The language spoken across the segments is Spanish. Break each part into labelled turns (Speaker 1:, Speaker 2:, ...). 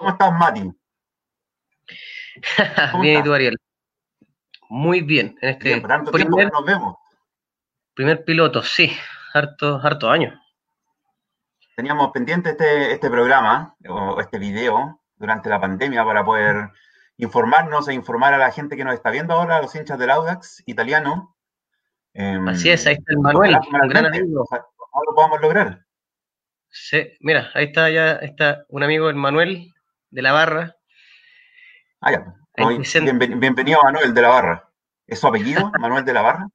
Speaker 1: ¿Cómo estás, Mati?
Speaker 2: bien, ¿y tú, Ariel? Muy bien. En este
Speaker 1: bien, tanto que nos vemos.
Speaker 2: Primer piloto, sí, harto, harto años.
Speaker 1: Teníamos pendiente este, este programa o este video durante la pandemia para poder informarnos e informar a la gente que nos está viendo ahora, a los hinchas del Audax italiano.
Speaker 2: Em, Así es, ahí está el Manuel, un gran amigo.
Speaker 1: Ahora lo podamos lograr.
Speaker 2: Sí, mira, ahí está ya está un amigo, el Manuel de la Barra.
Speaker 1: Ah, ya. bienvenido Manuel de la Barra. ¿Es su apellido, Manuel de la Barra?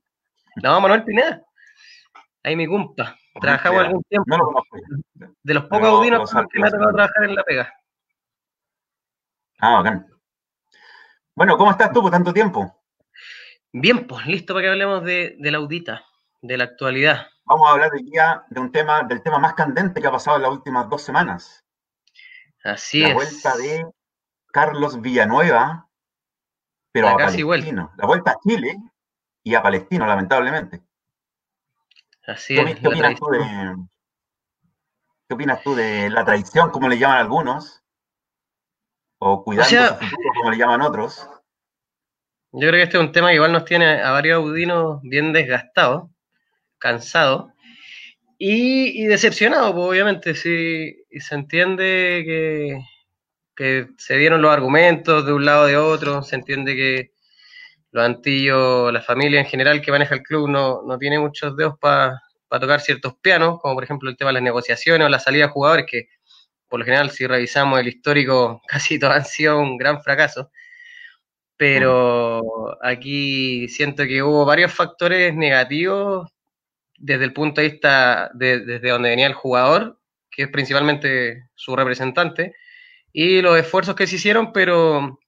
Speaker 2: No, Manuel Pineda. Ahí mi cumpa. Trabajamos algún tiempo.
Speaker 1: No lo conozco.
Speaker 2: De los pocos audinos que me ha tocado trabajar en la pega.
Speaker 1: Ah, bacán. Bueno, ¿cómo estás tú por tanto tiempo?
Speaker 2: Bien, pues listo para que hablemos de, la audita, de la actualidad.
Speaker 1: Vamos a hablar hoy día de un tema, del tema más candente que ha pasado en las últimas dos semanas.
Speaker 2: Así
Speaker 1: es.
Speaker 2: La
Speaker 1: vuelta de Carlos Villanueva, pero a Palestino. La vuelta a Chile y a Palestino, lamentablemente.
Speaker 2: Así es.
Speaker 1: ¿Qué opinas, tú de, ¿Qué opinas tú de la traición, como le llaman algunos? O cuidando su futuro, como le llaman otros.
Speaker 2: Yo creo que este es un tema que igual nos tiene a varios audinos bien desgastados, cansados y, decepcionados, pues, obviamente. Si se entiende que, que se dieron los argumentos de un lado o de otro, se entiende que los antillos, la familia en general que maneja el club no, no tiene muchos dedos para tocar ciertos pianos, como por ejemplo el tema de las negociaciones o la salida de jugadores, que por lo general, si revisamos el histórico, casi todos han sido un gran fracaso. Pero aquí siento que hubo varios factores negativos desde el punto de vista de, desde donde venía el jugador, que es principalmente su representante, y los esfuerzos que se hicieron, pero,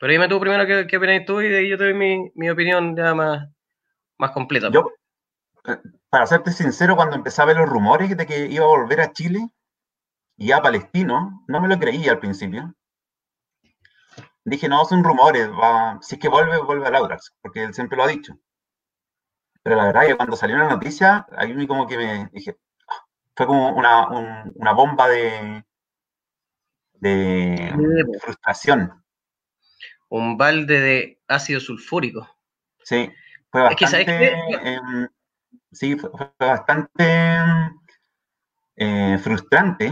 Speaker 2: pero dime tú primero qué, qué opinas tú y de ahí yo te doy mi, mi opinión ya más, más completa.
Speaker 1: Yo, eh, para serte sincero, cuando empecé a ver los rumores de que iba a volver a Chile, y a Palestino, no me lo creía al principio. Dije, no, son rumores, va, si es que vuelve, vuelve a Laurax, porque él siempre lo ha dicho. Pero la verdad es que cuando salió la noticia, a mí como que me dije, ah", fue como una, una bomba de, de, frustración.
Speaker 2: Un balde de ácido sulfúrico.
Speaker 1: Sí, fue bastante, em, sí, fue, bastante eh, frustrante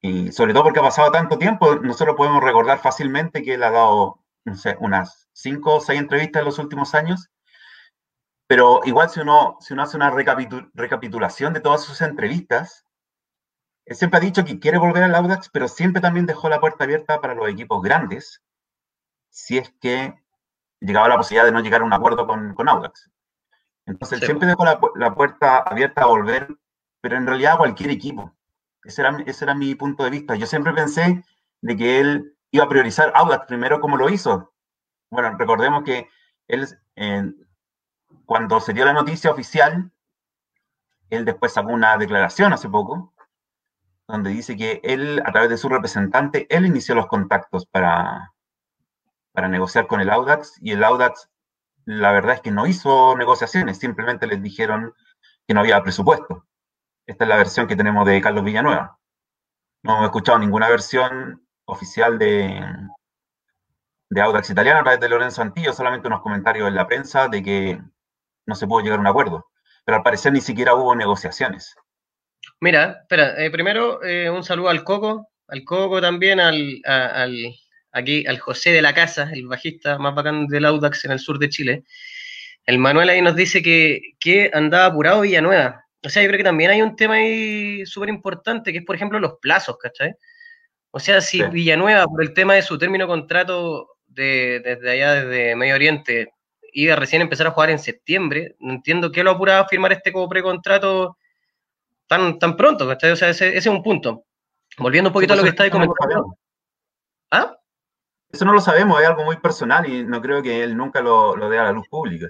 Speaker 1: y sobre todo porque ha pasado tanto tiempo, nosotros podemos recordar fácilmente que él ha dado, no sé, unas cinco o seis entrevistas en los últimos años, pero igual si uno, si uno hace una recapitulación de todas sus entrevistas, él siempre ha dicho que quiere volver al Audax, pero siempre también dejó la puerta abierta para los equipos grandes, si es que llegaba la posibilidad de no llegar a un acuerdo con, con Audax. Entonces, siempre dejó la, la puerta abierta a volver, pero en realidad a cualquier equipo. Ese era, mi punto de vista. Yo siempre pensé de que él iba a priorizar Audax primero como lo hizo. Bueno, recordemos que él, cuando se dio la noticia oficial, él después sacó una declaración hace poco, donde dice que él, a través de su representante, él inició los contactos para, para negociar con el Audax y el Audax, la verdad es que no hizo negociaciones, simplemente les dijeron que no había presupuesto. Esta es la versión que tenemos de Carlos Villanueva. No he escuchado ninguna versión oficial de, de Audax Italiano a través de Lorenzo Antillo, solamente unos comentarios en la prensa de que no se pudo llegar a un acuerdo. Pero al parecer ni siquiera hubo negociaciones.
Speaker 2: Mira, espera, eh, primero eh, un saludo al Coco, al Coco también, al, al, aquí, al José de la Casa, el bajista más bacán del Audax en el sur de Chile. El Manuel ahí nos dice que, que andaba apurado Villanueva. O sea, yo creo que también hay un tema ahí súper importante, que es, por ejemplo, los plazos, ¿cachai? O sea, si Villanueva, por el tema de su término contrato de, desde allá, desde Medio Oriente, iba a recién empezar a jugar en septiembre, no entiendo qué lo apuraba a firmar este como precontrato tan, tan pronto, ¿cachai? O sea, ese, es un punto. Volviendo un poquito a lo que está comentando.
Speaker 1: ¿Ah? Eso no lo sabemos, es algo muy personal y no creo que él nunca lo, lo dé a la luz pública.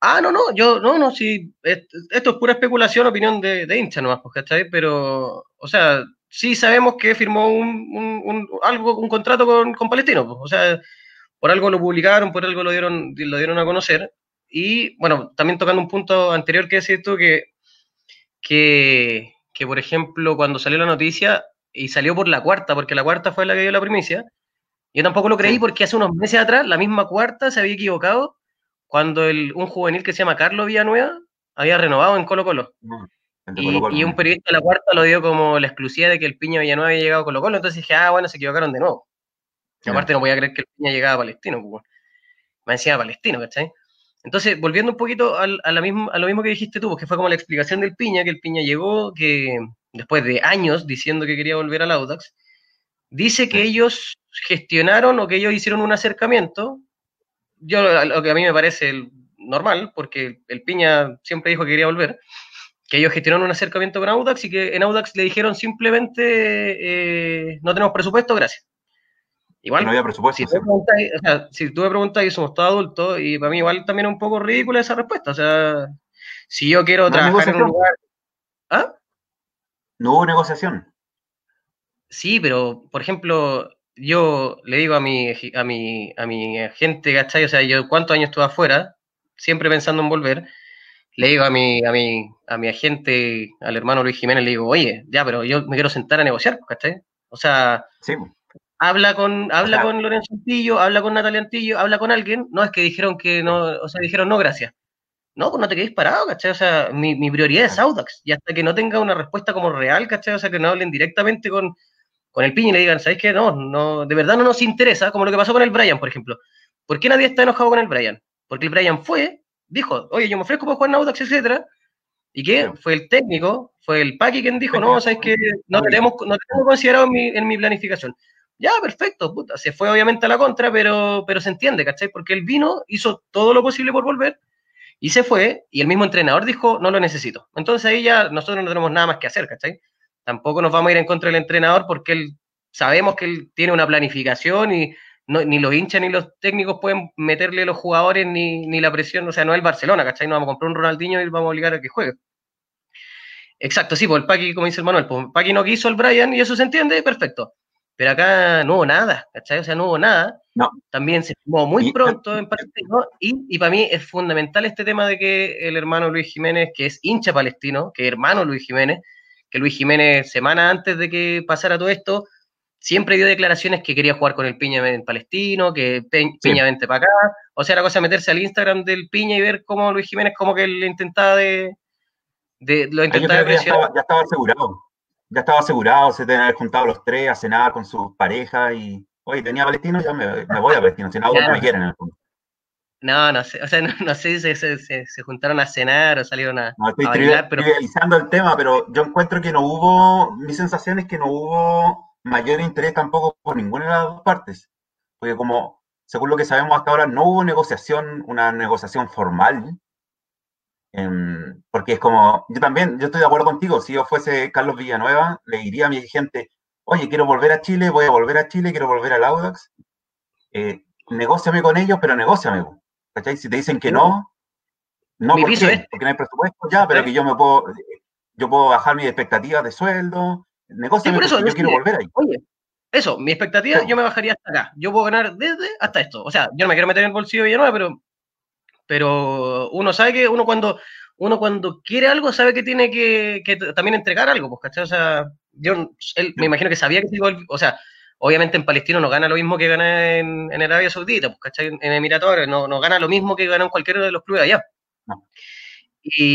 Speaker 2: Ah, no, no, yo, no, no, sí, esto es pura especulación, opinión de, de hincha nomás, pues, ¿cachai? Pero, o sea, sí sabemos que firmó un, un, algo, un contrato con, con Palestino, pues, o sea, por algo lo publicaron, por algo lo dieron, lo dieron a conocer. Y, bueno, también tocando un punto anterior que decís tú, que, que, que, por ejemplo, cuando salió la noticia, y salió por la cuarta, porque la cuarta fue la que dio la primicia. Yo tampoco lo creí porque hace unos meses atrás la misma cuarta se había equivocado cuando el, un juvenil que se llama Carlos Villanueva había renovado en Colo Colo. y, un periodista de la cuarta lo dio como la exclusiva de que el Piña Villanueva había llegado a Colo Colo, entonces dije, ah, bueno, se equivocaron de nuevo. Y aparte no podía creer que el Piña llegaba a Palestino, pues, me decía Palestino, ¿cachai? Entonces, volviendo un poquito a, la misma, a lo mismo que dijiste tú, que fue como la explicación del Piña, que el Piña llegó, que después de años diciendo que quería volver al Audax, dice que ellos gestionaron o que ellos hicieron un acercamiento yo lo que a mí me parece normal, porque el Piña siempre dijo que quería volver, que ellos gestionaron un acercamiento con Audax y que en Audax le dijeron simplemente eh, no tenemos presupuesto, gracias.
Speaker 1: Igual, no había presupuesto.
Speaker 2: Si, tú me preguntas, y somos todos adultos, y para mí igual también es un poco ridícula esa respuesta. O sea, si yo quiero trabajar en un lugar.
Speaker 1: ¿Ah? No hubo negociación.
Speaker 2: Sí, pero, por ejemplo, yo le digo a mi, a mi, a mi agente, ¿cachai? O sea, yo cuántos años estuve afuera, siempre pensando en volver, le digo a mi, a mi, a mi agente, al hermano Luis Jiménez, le digo, oye, ya, pero yo me quiero sentar a negociar, ¿cachai? O sea, habla con, habla con Lorenzo Antillo, habla con Natalia Antillo, habla con alguien, no es que dijeron que no, o sea, dijeron no, gracias. No, pues no te quedes parado, ¿cachai? O sea, mi, mi prioridad es Audax, y hasta que no tenga una respuesta como real, ¿cachai? O sea, que no hablen directamente con, con el Piña y le digan, ¿sabes qué? No, no, de verdad no nos interesa, como lo que pasó con el Brian, por ejemplo. ¿Por qué nadie está enojado con el Brian? Porque el Brian fue, dijo, oye, yo me ofrezco para jugar en Audax, etcétera, y que fue el técnico, fue el Paqui quien dijo, no, ¿sabes qué? No tenemos, no tenemos considerado en mi, planificación. Ya, perfecto, puta. Se fue obviamente a la contra, pero, pero se entiende, ¿cachai? Porque él vino, hizo todo lo posible por volver, y se fue, y el mismo entrenador dijo, no lo necesito. Entonces ahí ya nosotros no tenemos nada más que hacer, ¿cachai? tampoco nos vamos a ir en contra del entrenador porque él sabemos que él tiene una planificación y ni los hinchas ni los técnicos pueden meterle a los jugadores ni, la presión, o sea, no es el Barcelona, ¿cachai? No vamos a comprar un Ronaldinho y vamos a obligar a que juegue. Exacto, sí, pues el Paqui, como dice el Manuel, pues Paqui no quiso el Brian y eso se entiende, perfecto. Pero acá no hubo nada, ¿cachai? O sea, no hubo nada. No. También se firmó muy pronto en Palestino y, y para mí es fundamental este tema de que el hermano Luis Jiménez, que es hincha palestino, que es hermano Luis Jiménez, que Luis Jiménez, semana antes de que pasara todo esto, siempre dio declaraciones que quería jugar con el Piña en Palestino, que Piña vente para acá. O sea, la cosa es meterse al Instagram del Piña y ver cómo Luis Jiménez como que le intentaba de... de lo intentaba
Speaker 1: ya, estaba, ya estaba asegurado. Ya estaba asegurado, se tenían juntado los tres a cenar con sus parejas y, oye, tenía Palestino, ya me, voy a Palestino, si no, no me quieren en el fondo.
Speaker 2: No, no sé, o sea, no, sé si se, juntaron a cenar o salieron a,
Speaker 1: no, estoy trivializando el tema, pero yo encuentro que no hubo, mi sensación es que no hubo mayor interés tampoco por ninguna de las dos partes, porque como, según lo que sabemos hasta ahora, no hubo negociación, una negociación formal, em, porque es como, yo también, yo estoy de acuerdo contigo, si yo fuese Carlos Villanueva, le diría a mi gente, oye, quiero volver a Chile, voy a volver a Chile, quiero volver al Audax, eh, negóciame con ellos, pero negóciame. ¿Cachai? Si te dicen que no, no, ¿por qué? Porque no hay presupuesto ya, pero que yo me puedo, yo puedo bajar mis expectativas de sueldo, negocio, yo quiero volver ahí.
Speaker 2: Oye, eso, mi expectativa, yo me bajaría hasta acá. Yo puedo ganar desde hasta esto. O sea, yo no me quiero meter en el bolsillo de Villanueva, pero, pero uno sabe que uno cuando, uno cuando quiere algo sabe que tiene que, que también entregar algo, pues, ¿cachai? O sea, yo él, me imagino que sabía que se iba, o sea, obviamente en Palestino no gana lo mismo que gana en, Arabia Saudita, pues, ¿cachai? En Emiratos no, no gana lo mismo que gana en cualquiera de los clubes allá.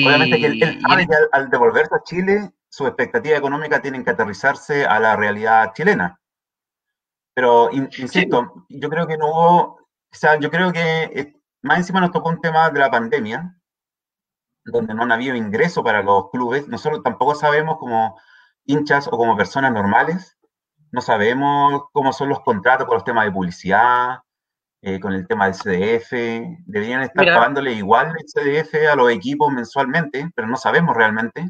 Speaker 1: obviamente que él, sabe que al, devolverse a Chile, sus expectativas económicas tienen que aterrizarse a la realidad chilena. Pero, insisto, yo creo que no hubo, o sea, yo creo que eh, más encima nos tocó un tema de la pandemia, donde no han habido ingreso para los clubes. Nosotros tampoco sabemos como hinchas o como personas normales no sabemos cómo son los contratos con los temas de publicidad, eh, con el tema del CDF. Deberían estar pagándole igual el CDF a los equipos mensualmente, pero no sabemos realmente.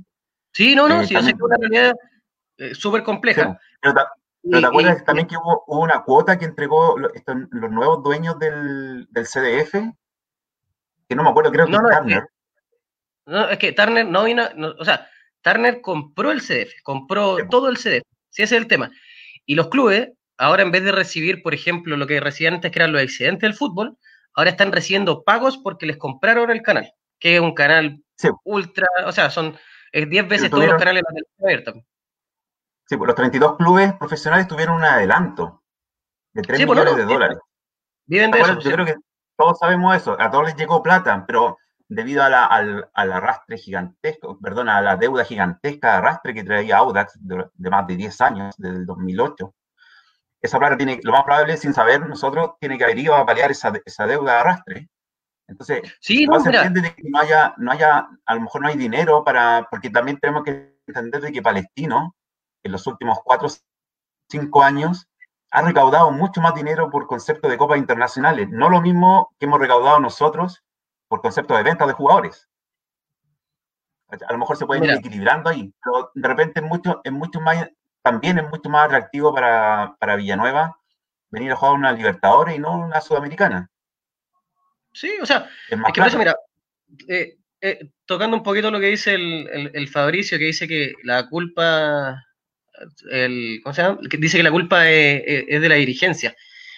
Speaker 2: Sí, no, no, eh, sí, es una realidad eh, súper compleja.
Speaker 1: pero, te acuerdas también que hubo, una cuota que entregó los, nuevos dueños del, CDF? Que no me acuerdo, creo que no,
Speaker 2: Turner. no, es que Turner no vino, o sea, Turner compró el CDF, compró todo el CDF, sí, ese es el tema. Y los clubes, ahora en vez de recibir, por ejemplo, lo que recibían antes, que eran los excedentes del fútbol, ahora están recibiendo pagos porque les compraron el canal, que es un canal ultra, o sea, son 10 veces todos los canales de la abierta.
Speaker 1: Sí, pues los 32 clubes profesionales tuvieron un adelanto de 3 pues, millones de dólares.
Speaker 2: Viven de eso.
Speaker 1: Yo creo que todos sabemos eso. A todos les llegó plata, pero debido a la, al, arrastre gigantesco, perdón, a la deuda gigantesca de arrastre que traía Audax de, más de 10 años, desde el 2008, esa plata tiene, lo más probable, sin saber nosotros, tiene que haber ido a paliar esa, esa deuda de arrastre. Entonces,
Speaker 2: sí, no, se
Speaker 1: entiende que no haya, no haya, a lo mejor no hay dinero para, porque también tenemos que entender de que Palestino, en los últimos 4 o 5 años, ha recaudado mucho más dinero por concepto de copas internacionales. No lo mismo que hemos recaudado nosotros por concepto de venta de jugadores. A lo mejor se pueden ir equilibrando ahí, pero de repente es mucho, es mucho más, también es mucho más atractivo para, para Villanueva venir a jugar una Libertadores y no una Sudamericana.
Speaker 2: Sí, o sea, es, que eso, mira, eh, eh, tocando un poquito lo que dice el, Fabricio, que dice que la culpa, el, ¿cómo se llama? Dice que la culpa es, de la dirigencia.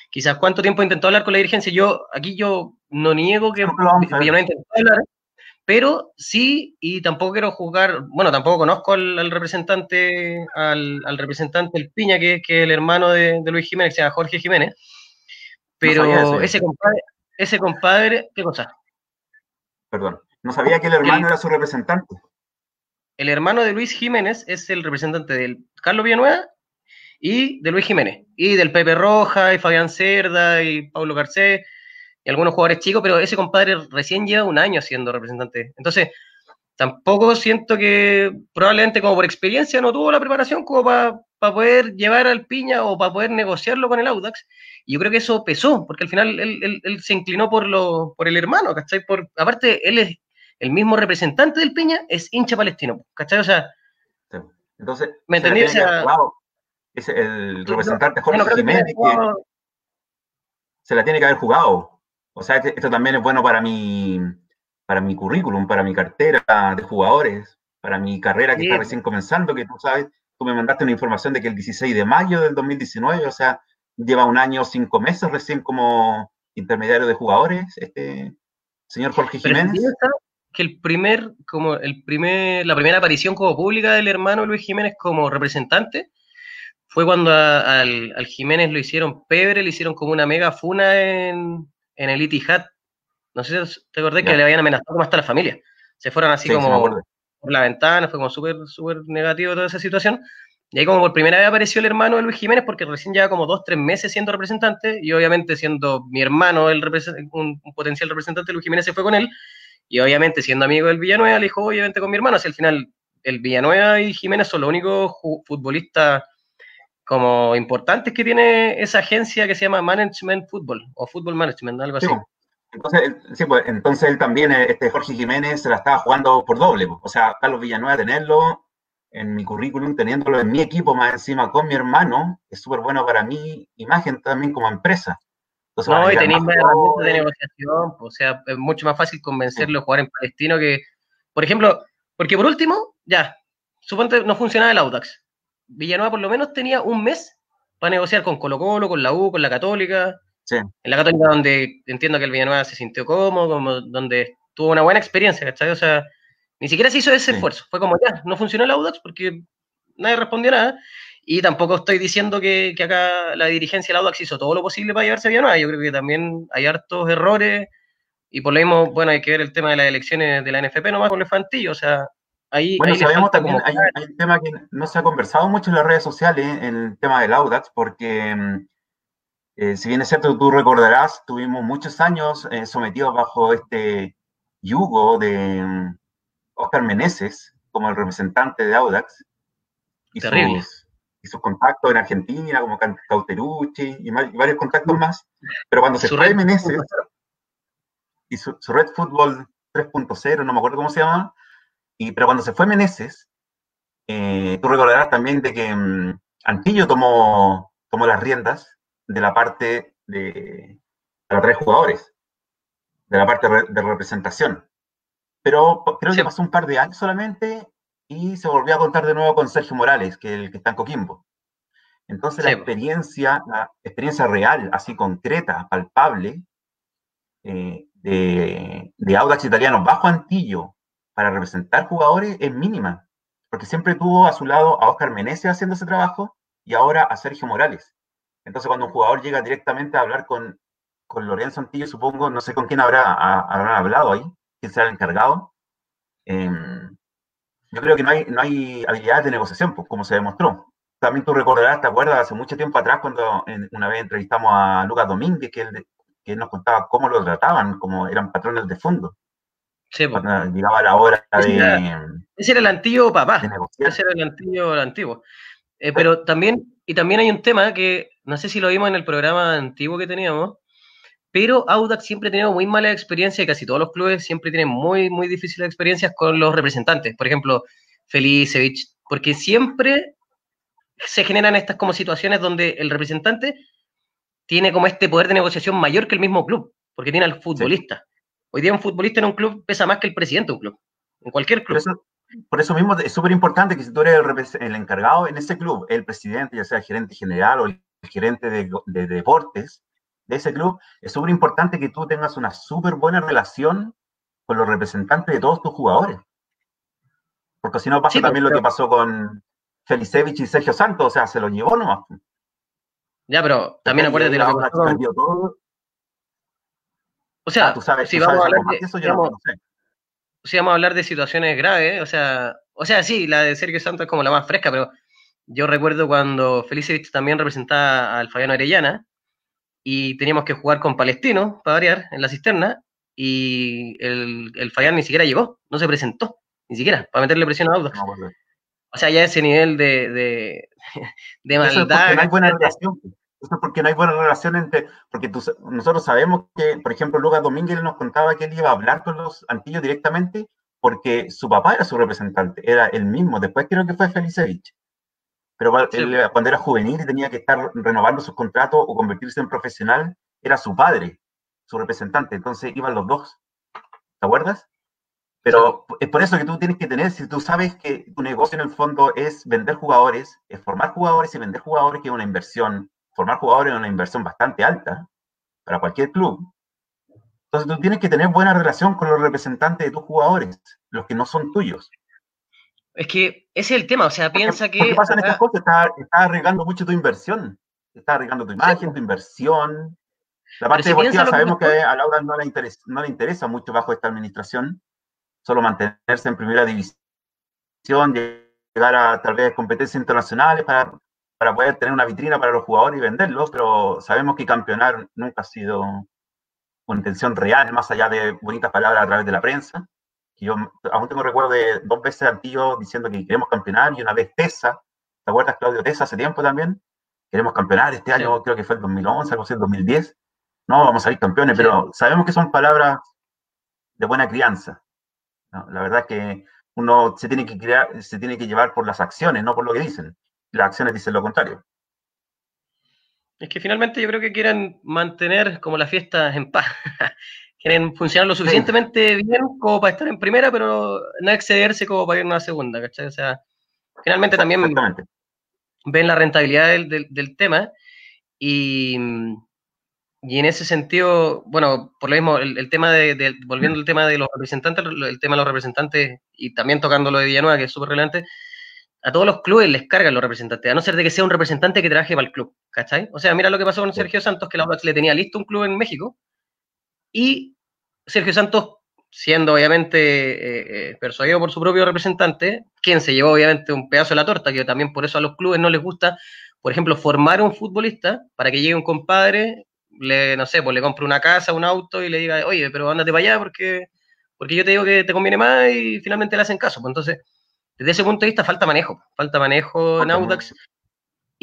Speaker 2: Quizás cuánto tiempo intentó hablar con la dirigencia. Yo, aquí yo no niego que obviamente intentó hablar, pero sí, y tampoco quiero juzgar, bueno, tampoco conozco al, representante, al, representante El Piña, que, es el hermano de, Luis Jiménez, que se llama Jorge Jiménez, pero ese compadre, ese compadre, ¿qué cosa?
Speaker 1: Perdón, no sabía que el hermano era su representante.
Speaker 2: El hermano de Luis Jiménez es el representante del Carlos Villanueva y de Luis Jiménez, y del Pepe Roja, y Fabián Cerda, y Pablo Garcés, y algunos jugadores chicos, pero ese compadre recién lleva un año siendo representante. Entonces, tampoco siento que probablemente como por experiencia no tuvo la preparación como para poder llevar al Piña o para poder negociarlo con el Audax. Y yo creo que eso pesó, porque al final él, se inclinó por, lo, por el hermano, ¿cachai? Por, aparte, él es el mismo representante del Piña, es hincha palestino, ¿cachai? O sea,
Speaker 1: entonces,
Speaker 2: ¿me entendí?
Speaker 1: es el representante Jorge Jiménez que se la tiene que haber jugado. O sea, esto también es bueno para mi, para mi currículum, para mi cartera de jugadores, para mi carrera que está recién comenzando, que tú sabes, tú me mandaste una información de que el 16 de mayo del 2019, o sea, lleva un año, cinco meses recién como intermediario de jugadores, este señor Jorge Jiménez.
Speaker 2: Que el primer, como el primer, la primera aparición como pública del hermano Luis Jiménez como representante fue cuando al, Jiménez lo hicieron pebre, le hicieron como una mega funa en, en el Itihad. No sé si te acordás que le habían amenazado como hasta la familia. Se fueron así como por la ventana, fue como súper, súper negativo toda esa situación. Y ahí como por primera vez apareció el hermano de Luis Jiménez, porque recién lleva como dos, tres meses siendo representante, y obviamente siendo mi hermano el un, potencial representante, Luis Jiménez se fue con él, y obviamente siendo amigo del Villanueva, le dijo, obviamente con mi hermano, así al final el Villanueva y Jiménez son los únicos futbolistas como importantes que tiene esa agencia que se llama Management Football, o Football Management, algo así.
Speaker 1: Entonces, sí, pues, entonces él también, este Jorge Jiménez, se la estaba jugando por doble. O sea, Carlos Villanueva, tenerlo en mi currículum, teniéndolo en mi equipo más encima con mi hermano, es súper bueno para mi imagen también como empresa.
Speaker 2: No, y tenéis más herramientas de negociación, o sea, es mucho más fácil convencerlo a jugar en Palestino que, por ejemplo, porque por último, ya, suponte no funcionaba el Audax. Villanueva por lo menos tenía un mes para negociar con Colo Colo, con la U, con la Católica. En la Católica donde entiendo que el Villanueva se sintió cómodo, donde tuvo una buena experiencia, ¿cachai? O sea, ni siquiera se hizo ese esfuerzo. Fue como ya, no funcionó el Audax porque nadie respondió nada. Y tampoco estoy diciendo que, acá la dirigencia del Audax hizo todo lo posible para llevarse a Villanueva. Yo creo que también hay hartos errores. Y por lo mismo, bueno, hay que ver el tema de las elecciones de la NFP nomás con el Fantillo. O sea, ahí.
Speaker 1: Bueno, sabemos también, hay, hay, un tema que no se ha conversado mucho en las redes sociales, el tema del Audax, porque mm, eh, si bien es cierto, tú recordarás, tuvimos muchos años eh, sometidos bajo este yugo de mm, Oscar Meneses como el representante de Audax. Y Sus, y sus contactos en Argentina, como Cauterucci y, varios contactos más. Pero cuando se fue Meneses y su, Red Football 3.0, no me acuerdo cómo se llama, y, pero cuando se fue Meneses, eh, tú recordarás también de que mm, Antillo tomó, tomó las riendas de la parte de, los tres jugadores, de la parte de representación. Pero creo que pasó un par de años solamente y se volvió a contar de nuevo con Sergio Morales, que es el que está en Coquimbo. Entonces la experiencia, la experiencia real, así concreta, palpable, eh, de, de Audax italiano bajo Antillo para representar jugadores es mínima. porque siempre tuvo a su lado a Oscar Meneses haciendo ese trabajo y ahora a Sergio Morales. Entonces, cuando un jugador llega directamente a hablar con, con Lorenzo Antillo, supongo, no sé con quién habrá, habrán hablado ahí, quién será el encargado. Em, yo creo que no hay, no hay habilidades de negociación, pues, como se demostró. También tú recordarás, ¿te acuerdas? Hace mucho tiempo atrás, cuando una vez entrevistamos a Lucas Domínguez, que él, que nos contaba cómo lo trataban, como eran patrones de fondo. Sí, pues. llegaba la hora de.
Speaker 2: ese era el antiguo papá. Ese era el antiguo, el antiguo. Eh, pero también, y también hay un tema que no sé si lo vimos en el programa antiguo que teníamos, pero Audax siempre ha tenido muy mala experiencia y casi todos los clubes siempre tienen muy, muy difíciles experiencias con los representantes. Por ejemplo, Felicevich, porque siempre se generan estas como situaciones donde el representante tiene como este poder de negociación mayor que el mismo club, porque tiene al futbolista. Hoy día un futbolista en un club pesa más que el presidente de un club, en cualquier club.
Speaker 1: Por eso, mismo es súper importante que si tú eres el, encargado en ese club, el presidente, ya sea el gerente general o el gerente de, deportes de ese club, es súper importante que tú tengas una súper buena relación con los representantes de todos tus jugadores. Porque si no pasa pues, también lo que pasó con Felicevich y Sergio Santos, o sea, se lo llevó nomás.
Speaker 2: Ya, pero también acuérdate de lo que pasó. O sea, ah, tú sabes, si, vamos a hablar de, eso, yo no sé. si vamos a hablar de situaciones graves, o sea, o sea, sí, la de Sergio Santos es como la más fresca, pero yo recuerdo cuando Felicevich también representaba al Fabiano Arellana y teníamos que jugar con Palestino, para variar, en la cisterna, y el, el Fabián ni siquiera llegó, no se presentó, ni siquiera, para meterle presión a Audax. o sea, ya ese nivel de, de, de maldad.
Speaker 1: no hay buena relación. Eso es porque no hay buena relación entre, porque nosotros sabemos que, por ejemplo, Lucas Domínguez nos contaba que él iba a hablar con los antillos directamente porque su papá era su representante, era el mismo, después creo que fue Felicevich. Pero cuando era juvenil y tenía que estar renovando sus contratos o convertirse en profesional, era su padre, su representante, entonces iban los dos. ¿Te acuerdas? Pero es por eso que tú tienes que tener, si tú sabes que tu negocio en el fondo es vender jugadores, es formar jugadores y vender jugadores, que es una inversión formar jugadores es una inversión bastante alta para cualquier club. Entonces tú tienes que tener buena relación con los representantes de tus jugadores, los que no son tuyos.
Speaker 2: Es que ese es el tema, o sea, piensa que... ¿Qué
Speaker 1: pasa en estas cosas? Estás está arriesgando mucho tu inversión, estás arriesgando tu imagen, tu inversión. La parte deportiva sabemos que, a Laura no le, interesa, no le interesa mucho bajo esta administración, solo mantenerse en primera división, llegar a tal vez competencias internacionales para para poder tener una vitrina para los jugadores y venderlos, pero sabemos que campeonar nunca ha sido una intención real, más allá de bonitas palabras a través de la prensa. Yo aún tengo recuerdo de dos veces Antillo diciendo que queremos campeonar y una vez Tesa, ¿te acuerdas Claudio Tesa hace tiempo también? Queremos campeonar este año, creo que fue el 2011, algo así, el 2010. No, vamos a salir campeones, pero sabemos que son palabras de buena crianza. La verdad es que uno se tiene que, crear, se tiene que llevar por las acciones, no por lo que dicen las acciones dicen lo contrario.
Speaker 2: Es que finalmente yo creo que quieren mantener como la fiesta en paz. quieren funcionar lo suficientemente bien como para estar en primera, pero no excederse como para ir a una segunda, ¿cachai? O sea, finalmente también ven la rentabilidad del, tema y, y, en ese sentido, bueno, por lo mismo, el, tema de, volviendo al tema de los representantes, el tema de los representantes y también tocando lo de Villanueva, que es súper relevante, a todos los clubes les cargan los representantes, a no ser de que sea un representante que trabaje para el club, ¿cachai? O sea, mira lo que pasó con Sergio Santos, que la Audax le tenía listo un club en México, y Sergio Santos, siendo obviamente eh, eh, persuadido por su propio representante, quien se llevó obviamente un pedazo de la torta, que también por eso a los clubes no les gusta, por ejemplo, formar un futbolista para que llegue un compadre, le, no sé, pues le compre una casa, un auto y le diga, oye, pero ándate para allá porque, porque yo te digo que te conviene más y finalmente le hacen caso. Pues entonces desde ese punto de vista falta manejo, falta manejo en Audax.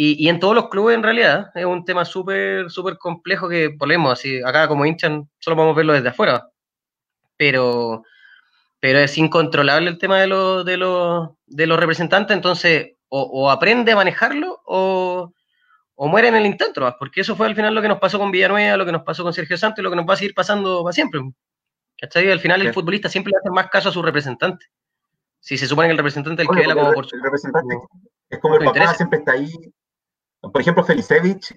Speaker 2: Y, en todos los clubes en realidad es un tema súper, súper complejo que ponemos así, acá como hinchan solo podemos verlo desde afuera. Pero, pero es incontrolable el tema de, los de, los, de los representantes, entonces o, aprende a manejarlo o, muere en el intento, porque eso fue al final lo que nos pasó con Villanueva, lo que nos pasó con Sergio Santos y lo que nos va a seguir pasando para siempre. ¿Cachai? Al final el futbolista siempre le hace más caso a su representante. Si se supone que el representante el que vela como por
Speaker 1: su. El representante es como el papá, siempre está ahí. Por ejemplo, Felicevich,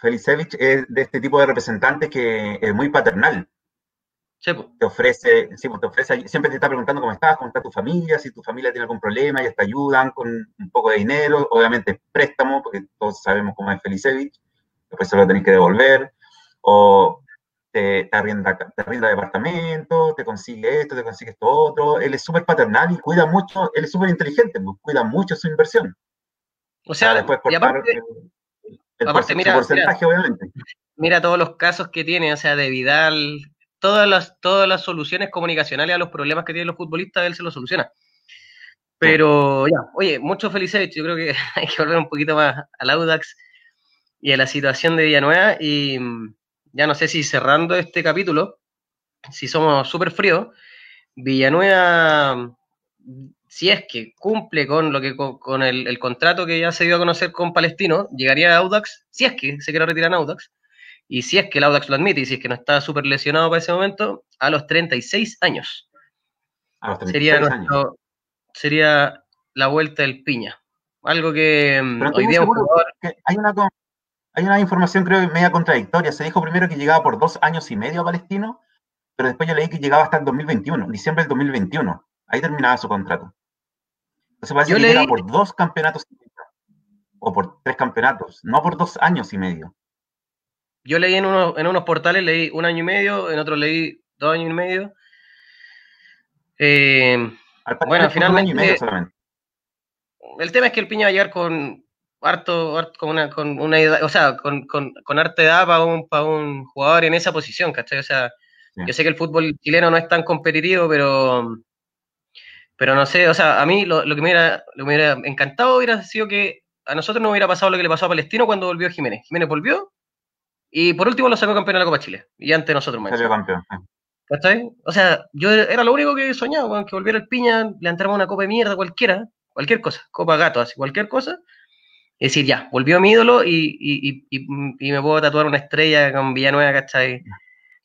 Speaker 1: Felicevich es de este tipo de representante que es muy paternal. te ofrece, sí, pues te ofrece, siempre te está preguntando cómo estás, cómo está tu familia, si tu familia tiene algún problema, ellos te ayudan con un poco de dinero, obviamente préstamo, porque todos sabemos cómo es Felicevich, después se lo tenés que devolver, o te, te, arrienda, te arrienda departamento, te consigue esto, te consigue esto otro, él es súper paternal y cuida mucho, él es súper inteligente, pues, cuida mucho su inversión.
Speaker 2: O sea, después por aparte, el, mira, porcentaje, obviamente. Mira todos los casos que tiene, o sea, de Vidal, todas las, todas las soluciones comunicacionales a los problemas que tienen los futbolistas, él se los soluciona. Pero ya, oye, mucho felicidades. Yo creo que hay que volver un poquito más al Audax y a la situación de Villanueva. Y mm, ya no sé si cerrando este capítulo, si somos súper fríos, Villanueva, si es que cumple con lo que con, el, el, contrato que ya se dio a conocer con Palestino, llegaría a Audax, si es que se quiere retirar en Audax, y si es que el Audax lo admite y si es que no está súper lesionado para ese momento, a los 36 años. A los 36 sería, años. sería la vuelta del piña. Algo que
Speaker 1: mm, hoy día hay, una, hay una información creo que media contradictoria. Se dijo primero que llegaba por dos años y medio a Palestino, pero después yo leí que llegaba hasta el 2021, diciembre del 2021. Ahí terminaba su contrato. Entonces parece que llega por dos campeonatos o por tres campeonatos, no por dos años y medio.
Speaker 2: Yo leí en, uno, en unos portales, leí un año y medio, en otros leí dos años y medio. Eh, bueno, finalmente. El tema es que el Piña va a llegar con harto, con una, con una o sea, con, con, con arte edad para un, para un jugador en esa posición, ¿cachai? O sea, yo sé que el fútbol chileno no es tan competitivo, pero pero no sé, o sea, a mí lo, lo que me hubiera, lo me hubiera encantado hubiera sido que a nosotros no hubiera pasado lo que le pasó a Palestino cuando volvió Jiménez. Jiménez volvió y por último lo sacó campeón de la Copa Chile. Y antes nosotros más. campeón. ¿Cachai? O sea, yo era lo único que soñaba, que volviera el Piña, le entramos una copa de mierda cualquiera, cualquier cosa, copa gato, así, cualquier cosa. Y decir, ya, volvió mi ídolo y, y, y, y, me puedo tatuar una estrella con Villanueva, ¿cachai?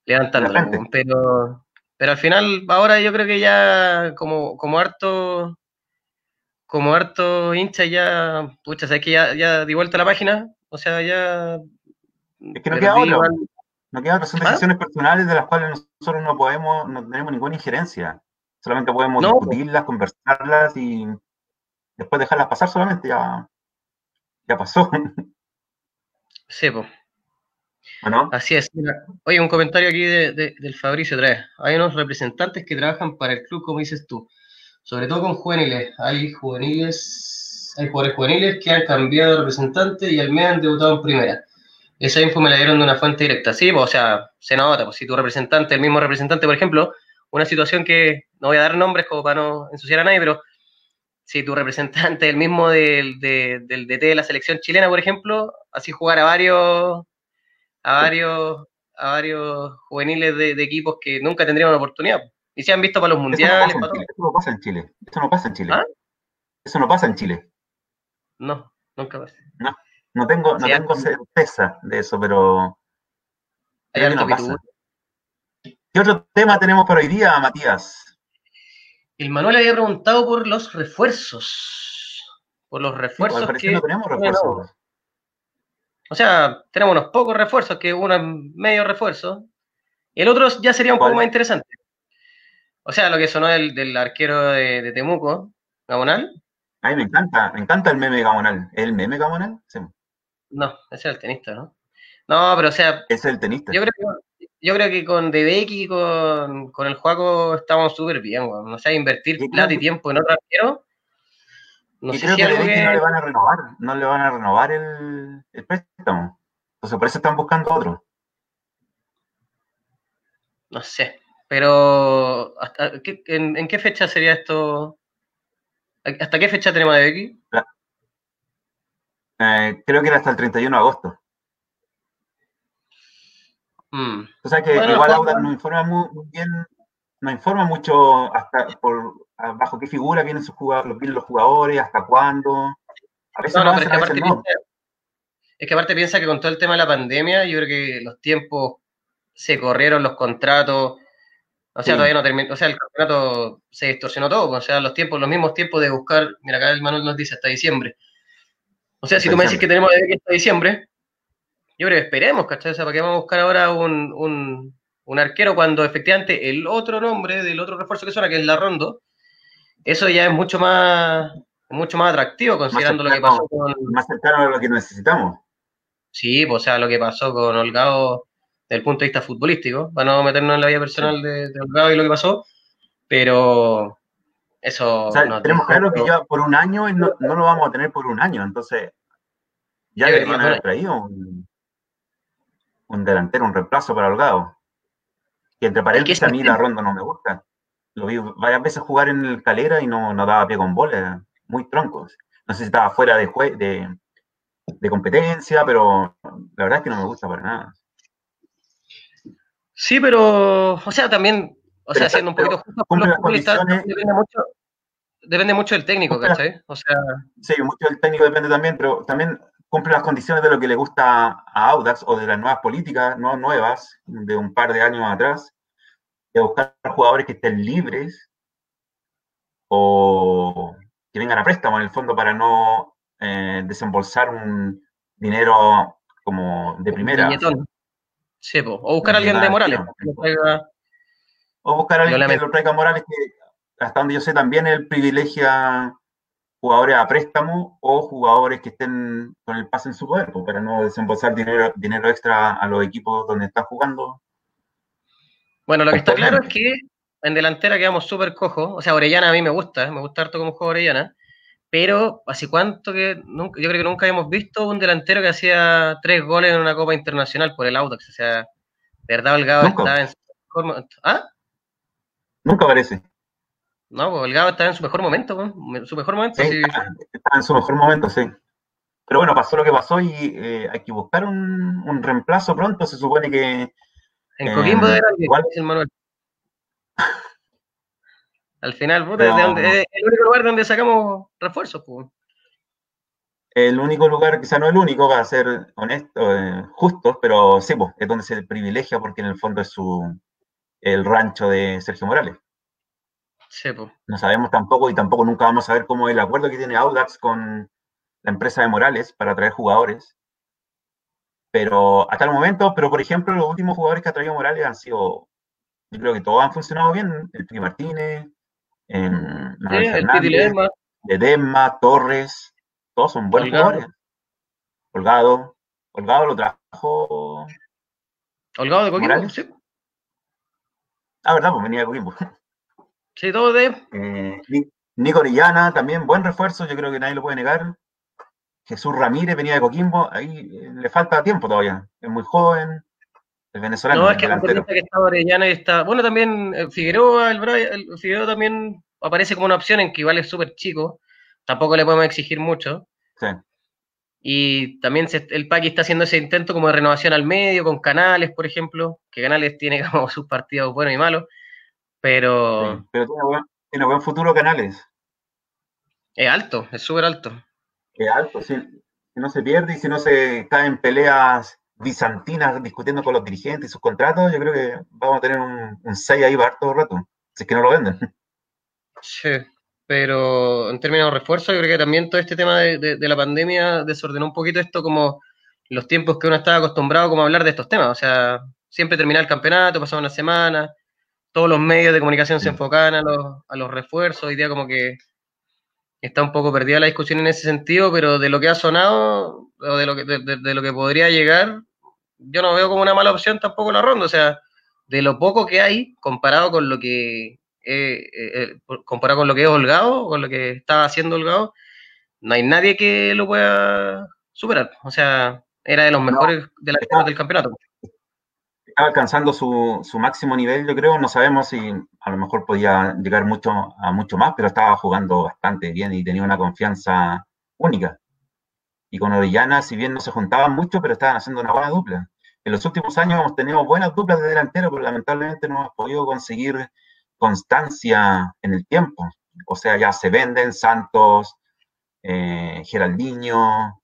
Speaker 2: Levantándola. Pero, pero al final, ahora yo creo que ya como, como harto como harto hincha ya, pucha, sabes que ya, ya di vuelta la página, o sea, ya
Speaker 1: es que no queda otro. No queda otro. Son ¿Ah? decisiones personales de las cuales nosotros no podemos, no tenemos ninguna injerencia. Solamente podemos discutirlas, conversarlas y después dejarlas pasar solamente. Ya, ya pasó.
Speaker 2: Sí, pues. Así es. Oye, un comentario aquí de, del Fabricio otra vez. Hay unos representantes que trabajan para el club, como dices tú, sobre todo con juveniles. Hay juveniles, hay jugadores juveniles que han cambiado de representante y al mes han debutado en primera. Esa info me la dieron de una fuente directa. Sí, pues, o sea, se nota, pues si tu representante, el mismo representante, por ejemplo, una situación que no voy a dar nombres como para no ensuciar a nadie, pero si tu representante, el mismo del, del DT de la selección chilena, por ejemplo, así jugar a varios, a varios, a varios juveniles de, equipos que nunca tendrían una oportunidad. Y se han visto para los mundiales.
Speaker 1: Eso no pasa, en, Chile. Eso no pasa en Chile. ¿Ah? Eso no pasa en Chile.
Speaker 2: No, nunca pasa.
Speaker 1: No. No tengo, no tengo certeza de eso, pero. ¿Qué otro tema tenemos para hoy día, Matías?
Speaker 2: El Manuel había preguntado por los refuerzos. Por los refuerzos. que... no tenemos refuerzos. O sea, tenemos unos pocos refuerzos, que uno es medio refuerzo. Y el otro ya sería un poco más interesante. O sea, lo que sonó del, del arquero de, Temuco, Gamonal.
Speaker 1: A mí me encanta, me encanta el meme Gamonal. ¿El meme Gamonal? Sí.
Speaker 2: No, ese es el tenista, ¿no? No, pero o sea.
Speaker 1: Es el tenista.
Speaker 2: Yo creo que, yo creo que con Debeki y con, con el Juaco estamos súper bien, güey. O sea, invertir plata y tiempo en otro arquero.
Speaker 1: No sé creo si que, algo que no le van a renovar, no le van a renovar el, el préstamo. Entonces por eso están buscando otro.
Speaker 2: No sé. Pero hasta, en, en, qué fecha sería esto? ¿Hasta qué fecha tenemos a Debeki?
Speaker 1: Eh, creo que era hasta el 31 de agosto. Mm. O sea que igual Audax nos informa muy, bien, nos informa mucho hasta por bajo qué figura vienen, sus jugadores, vienen los jugadores, hasta cuándo. A veces no, es, que aparte
Speaker 2: piensa, es que aparte piensa que con todo el tema de la pandemia, yo creo que los tiempos se corrieron, los contratos, o sea, todavía no terminó, o sea, el campeonato se distorsionó todo, o sea, los tiempos, los mismos tiempos de buscar, mira, acá el Manuel nos dice hasta diciembre. O sea, si tú me dices que tenemos de aquí hasta diciembre, yo creo que esperemos, ¿cachai? O sea, ¿para qué vamos a buscar ahora un, un arquero cuando efectivamente el otro nombre del otro refuerzo que suena, que es la Rondo, eso ya es mucho más, mucho más atractivo considerando lo que pasó con...
Speaker 1: Más cercano a lo que necesitamos.
Speaker 2: Sí, pues, o sea, lo que pasó con Holgado desde el punto de vista futbolístico, para no meternos en la vida personal de, Holgado y lo que pasó, pero eso...
Speaker 1: O sea, tenemos claro que ya por un año no, no, lo vamos a tener por un año, entonces ya deberían haber traído un, un delantero, un reemplazo para Holgado. Y entre paréntesis, a mí la ronda no me gusta. Lo vi varias veces jugar en el calera y no, no daba pie con bola, muy troncos. No sé si estaba fuera de, de, de competencia, pero la verdad es que no me gusta para nada.
Speaker 2: Sí, pero, o sea, también, o sea, siendo un poquito justo, los depende mucho, depende mucho del técnico, ¿cachai? O sea...
Speaker 1: Sí, mucho del técnico depende también, pero también cumple las condiciones de lo que le gusta a Audax o de las nuevas políticas, no nuevas, de un par de años atrás, de buscar jugadores que estén libres o que vengan a préstamo en el fondo para no eh, desembolsar un dinero como de primera.
Speaker 2: Sí, o buscar a alguien de Morales.
Speaker 1: O buscar a alguien que lo traiga Morales, que hasta donde yo sé también él privilegia jugadores a préstamo o jugadores que estén con el pase en su pues, para no desembolsar dinero, dinero extra a los equipos donde están jugando.
Speaker 2: Bueno, lo que está claro es que en delantera quedamos súper cojos. O sea, Orellana a mí me gusta, me gusta harto como juega Orellana. Pero hace cuánto que nunca, yo creo que nunca hemos visto un delantero que hacía tres goles en una Copa Internacional por el Audax. O sea, de verdad Holgado estaba en su mejor momento. ¿Ah?
Speaker 1: Nunca parece.
Speaker 2: No, pues Holgado estaba en su mejor momento, en su mejor momento.
Speaker 1: Sí, Estaba en su mejor momento, sí. Pero bueno, pasó lo que pasó y eh, hay que buscar un, un, reemplazo pronto. Se supone que.
Speaker 2: En Coquimbo de igual, el Manuel. Al final, puta, es el único lugar donde sacamos refuerzos, pues.
Speaker 1: El único lugar, quizá no el único, va a ser honesto, eh, justo, pero sí, pues, es donde se privilegia porque en el fondo es su el rancho de Sergio Morales.
Speaker 2: Sí, pues.
Speaker 1: No sabemos tampoco y tampoco nunca vamos a ver cómo es el acuerdo que tiene Audax con la empresa de Morales para traer jugadores. Pero hasta el momento, pero por ejemplo, los últimos jugadores que ha traído Morales han sido, yo creo que todos han funcionado bien. El Tri Martínez, en de Desma, Torres, todos son buenos jugadores. Holgado, Holgado lo trajo.
Speaker 2: Holgado de Coquimbo, sí.
Speaker 1: Ah, verdad, pues venía de Coquimbo.
Speaker 2: Sí, todo de.
Speaker 1: Eh, Nico Orellana, también buen refuerzo, yo creo que nadie lo puede negar. Jesús Ramírez venía de Coquimbo, ahí eh, le falta tiempo todavía, es muy joven, el venezolano.
Speaker 2: No, es que la que está Orellana y está. Bueno, también eh, Figueroa, el, el, Figueroa también aparece como una opción en que igual es súper chico. Tampoco le podemos exigir mucho.
Speaker 1: Sí.
Speaker 2: Y también el Paqui está haciendo ese intento como de renovación al medio, con Canales, por ejemplo, que Canales tiene como sus partidos buenos y malos, pero...
Speaker 1: pero tiene buen, tiene buen futuro Canales.
Speaker 2: Es alto, es súper alto.
Speaker 1: Es alto. Si no se pierde y si no se cae en peleas bizantinas discutiendo con los dirigentes y sus contratos, yo creo que vamos a tener un, un 6 ahí para todo el rato, si es que no lo venden.
Speaker 2: Sí, pero en términos de refuerzo, yo creo que también todo este tema de, la pandemia desordenó un poquito esto como los tiempos que uno estaba acostumbrado como a hablar de estos temas, o sea, siempre terminaba el campeonato, pasaba una semana, todos los medios de comunicación se enfocaban a los, a los refuerzos, hoy día como que está un poco perdida la discusión en ese sentido, pero de lo que ha sonado o de lo que, de, lo que podría llegar, yo no veo como una mala opción tampoco la ronda. O sea, de lo poco que hay comparado con lo que eh, eh, comparado con lo que es Holgado, con lo que estaba haciendo Holgado, no hay nadie que lo pueda superar. O sea, era de los mejores de la del campeonato
Speaker 1: alcanzando su, su, máximo nivel, yo creo. No sabemos si a lo mejor podía llegar mucho a mucho más, pero estaba jugando bastante bien y tenía una confianza única. Y con Orellana, si bien no se juntaban mucho, pero estaban haciendo una buena dupla. En los últimos años hemos tenido buenas duplas de delantero, pero lamentablemente no hemos podido conseguir constancia en el tiempo. O sea, ya se venden Santos, eh, Geraldinho,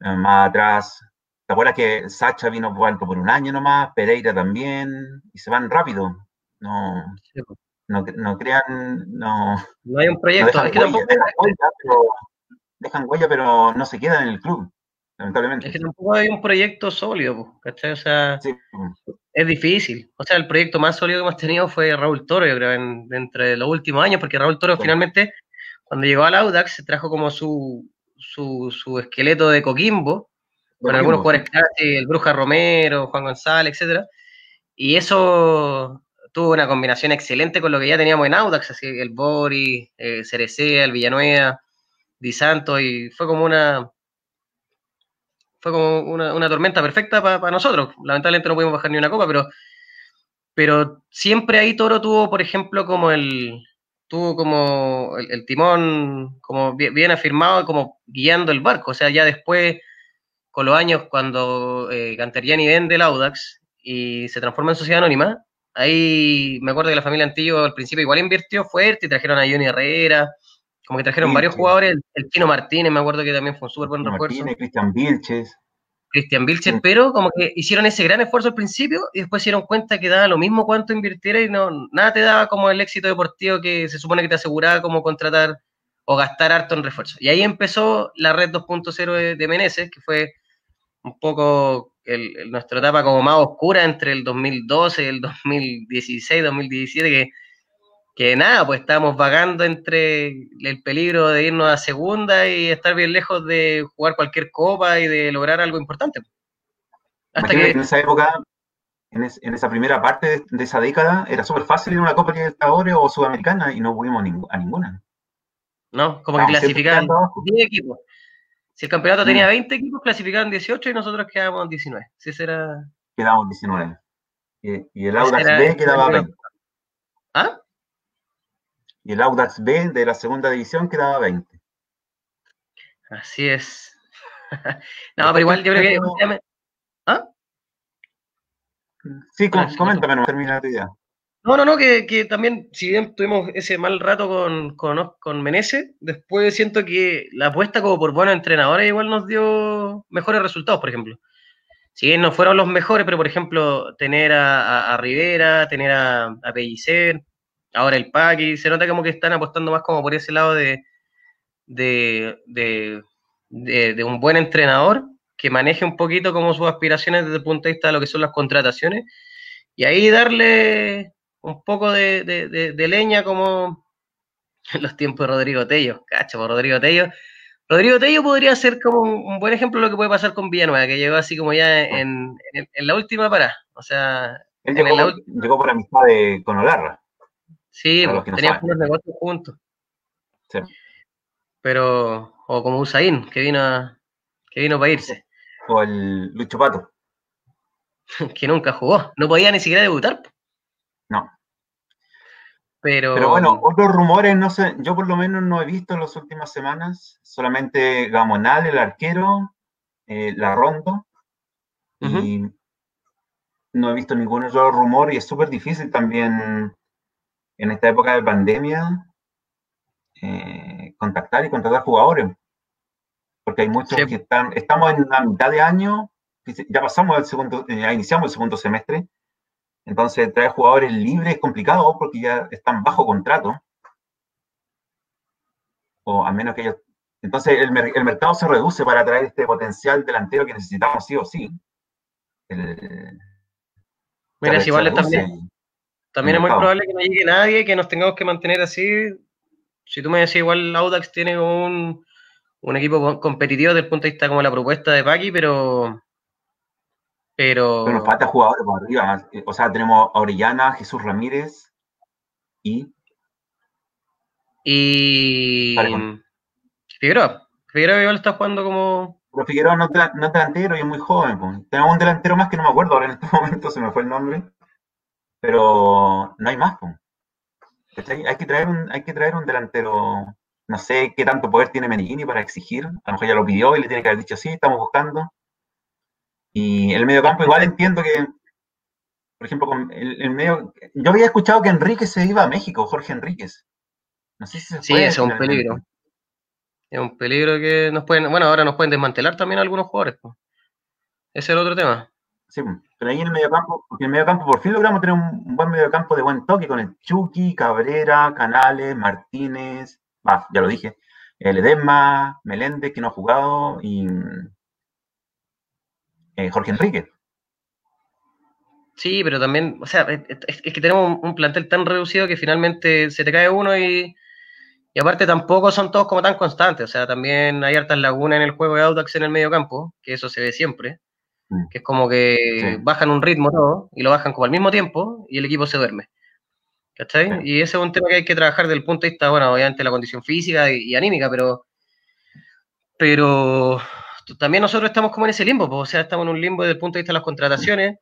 Speaker 1: eh, más atrás ¿Te acuerdas que Sacha vino por por un año nomás, Pereira también, y se van rápido? No, no, crean, no.
Speaker 2: No hay un proyecto,
Speaker 1: dejan, huella, dejan, huella, pero, no se quedan en el club, lamentablemente.
Speaker 2: Es que tampoco hay un proyecto sólido, ¿cachai? O sea, es difícil. O sea, el proyecto más sólido que hemos tenido fue Raúl Toro, yo creo, en, entre los últimos años, porque Raúl Toro finalmente, cuando llegó al Audax, se trajo como su, su, su esqueleto de Coquimbo, con algunos jugadores el Bruja Romero, Juan González, etcétera. Y eso tuvo una combinación excelente con lo que ya teníamos en Audax, así el Bori, eh, Cerecea, el Villanueva, Di Santo, y fue como una fue como una, tormenta perfecta para nosotros. Lamentablemente no pudimos bajar ni una copa, pero, pero siempre ahí Toro tuvo, por ejemplo, como el tuvo como el, timón como bien, afirmado como guiando el barco. O sea, ya después, con los años, cuando eh, Canteriani vende el Audax y se transforma en sociedad anónima, ahí me acuerdo que la familia Antillo al principio igual invirtió fuerte y trajeron a Johnny Herrera, como que trajeron varios jugadores, el, Chino Martínez, me acuerdo que también fue un súper buen refuerzo. Martínez,
Speaker 1: Cristian Vilches.
Speaker 2: Cristian Vilches, pero como que hicieron ese gran esfuerzo al principio y después se dieron cuenta que daba lo mismo cuánto invirtiera y no, nada te daba como el éxito deportivo que se supone que te aseguraba como contratar o gastar harto en refuerzo. Y ahí empezó la red 2.0 de, de, Meneses, que fue un poco el, nuestra etapa como más oscura entre el 2012 y el 2016, 2017, que que nada, pues estábamos vagando entre el peligro de irnos a segunda y estar bien lejos de jugar cualquier copa y de lograr algo importante.
Speaker 1: Hasta que... En esa época, en, esa primera parte de, esa década, era súper fácil ir a una Copa Libertadores o Sudamericana y no pudimos a ninguna.
Speaker 2: No, como que clasificaban 10 equipos. Si el campeonato tenía 20 mm. equipos, clasificaban 18 y nosotros quedábamos 19. Si
Speaker 1: era... Quedábamos 19. Y, el Audax B quedaba 20.
Speaker 2: ¿Ah?
Speaker 1: y el Audax B de la segunda división quedaba 20.
Speaker 2: Así es. no, pero igual yo creo que... ¿Ah?
Speaker 1: Sí, coméntame, no termina tu idea.
Speaker 2: No, no, no, que, también, si bien tuvimos ese mal rato con, con, con Menezes, después siento que la apuesta como por buenos entrenadores igual nos dio mejores resultados, por ejemplo. Si bien no fueron los mejores, pero por ejemplo, tener a, Rivera, tener a, a Pellicer, ahora el Paqui, se nota como que están apostando más como por ese lado de, de, de, un buen entrenador que maneje un poquito como sus aspiraciones desde el punto de vista de lo que son las contrataciones y ahí darle un poco de, leña como en los tiempos de Rodrigo Tello, cacho, por Rodrigo Tello. Rodrigo Tello podría ser como un, buen ejemplo de lo que puede pasar con Villanueva, que llegó así como ya en, la última parada. O sea,
Speaker 1: llegó, por amistad de, con Olarra.
Speaker 2: Sí, porque teníamos unos negocios juntos. Sí. Pero, o como Usain, que vino, que vino para irse.
Speaker 1: O el Lucho Pato.
Speaker 2: que nunca jugó, no podía ni siquiera debutar.
Speaker 1: No. Pero... Pero bueno, otros rumores, no sé, yo por lo menos no he visto en las últimas semanas, solamente Gamonal, el arquero, eh, la Rondo, y no he visto ningún otro rumor y es súper difícil también en esta época de pandemia eh, contactar y contratar jugadores. Porque hay muchos que están, estamos en la mitad de año, ya pasamos el segundo, ya iniciamos el segundo semestre, entonces traer jugadores libres es complicado porque ya están bajo contrato. O al menos que ellos. Entonces el, el mercado se reduce para traer este potencial delantero que necesitamos sí o sí.
Speaker 2: Mira, si igual también, también es muy probable que no llegue nadie, que nos tengamos que mantener así. Si tú me decís, igual Audax tiene un, un equipo competitivo desde el punto de vista como la propuesta de Paqui, pero. Pero.
Speaker 1: nos falta jugadores por arriba. O sea, tenemos a Orellana, Jesús Ramírez y.
Speaker 2: Y. Figueroa. Figueroa igual está jugando como.
Speaker 1: Pero Figueroa no, es delantero y es muy joven. Tenemos un delantero más que no me acuerdo ahora en este momento, se me fue el nombre pero no hay más. Hay que, traer un, hay que traer un delantero, no sé qué tanto poder tiene Menigini para exigir, a lo mejor ya lo pidió y le tiene que haber dicho sí, estamos buscando. Y el medio campo igual entiendo que, por ejemplo, con el, medio, yo había escuchado que Enrique se iba a México, Jorge Enríquez.
Speaker 2: No sé si se Sí, es un peligro. Es un peligro que nos pueden, bueno, ahora nos pueden desmantelar también algunos jugadores. Ese es el otro tema.
Speaker 1: Sí, pero ahí en el mediocampo, porque en el mediocampo por fin logramos tener un, buen mediocampo de buen toque con el Chucky, Cabrera, Canales, Martínez, ya lo dije, el Edema, Meléndez, que no ha jugado, y eh, Jorge Enrique.
Speaker 2: Sí, pero también, o sea, es, que tenemos un, plantel tan reducido que finalmente se te cae uno y, y aparte tampoco son todos como tan constantes, o sea, también hay hartas lagunas en el juego de Audax en el medio campo, que eso se ve siempre, mm. que es como que bajan un ritmo todo y lo bajan como al mismo tiempo y el equipo se duerme. ¿Cachai? Y ese es un tema que hay que trabajar desde el punto de vista, bueno, obviamente la condición física y, anímica, pero, pero también nosotros estamos como en ese limbo, o sea, estamos en un limbo desde el punto de vista de las contrataciones,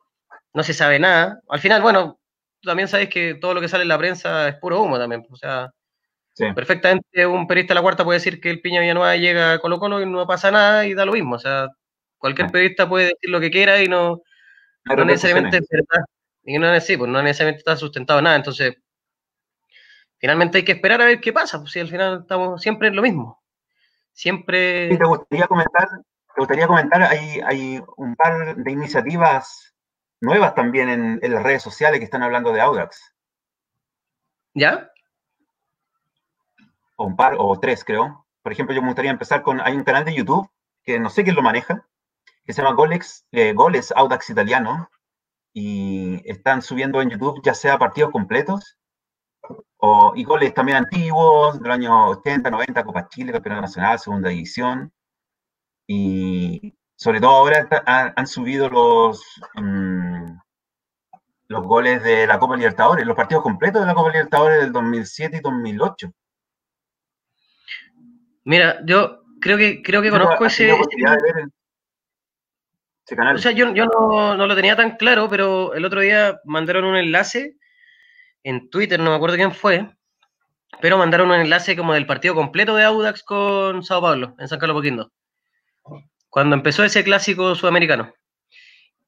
Speaker 2: no se sabe nada. Al final, bueno, también sabéis que todo lo que sale en la prensa es puro humo también, o sea, Perfectamente un periodista de la cuarta puede decir que el Piña Villanueva llega a Colo Colo y no pasa nada y da lo mismo. O sea, cualquier periodista puede decir lo que quiera y no, no necesariamente es verdad. Y no, sí, pues no necesariamente está sustentado nada. Entonces, finalmente hay que esperar a ver qué pasa. Pues si al final estamos siempre en lo mismo. Siempre.
Speaker 1: te gustaría comentar, te gustaría comentar, hay, hay un par de iniciativas nuevas también en, en las redes sociales que están hablando de Audax.
Speaker 2: ¿Ya?
Speaker 1: o un par, o tres creo. Por ejemplo, yo me gustaría empezar con, hay un canal de YouTube, que no sé quién lo maneja, que se llama Golex, eh, Goles Audax Italiano, y están subiendo en YouTube ya sea partidos completos, o, y goles también antiguos, del año 80, 90, Copa Chile, Campeonato Nacional, Segunda División, y sobre todo ahora han, subido los, mm, los goles de la Copa Libertadores, los partidos completos de la Copa Libertadores del 2007 y 2008.
Speaker 2: Mira, yo creo que creo que conozco ese. O sea, yo, no, lo tenía tan claro, pero el otro día mandaron un enlace en Twitter, no me acuerdo quién fue, pero mandaron un enlace como del partido completo de Audax con Sao Paulo, en San Carlos Poquindo. Cuando empezó ese clásico sudamericano.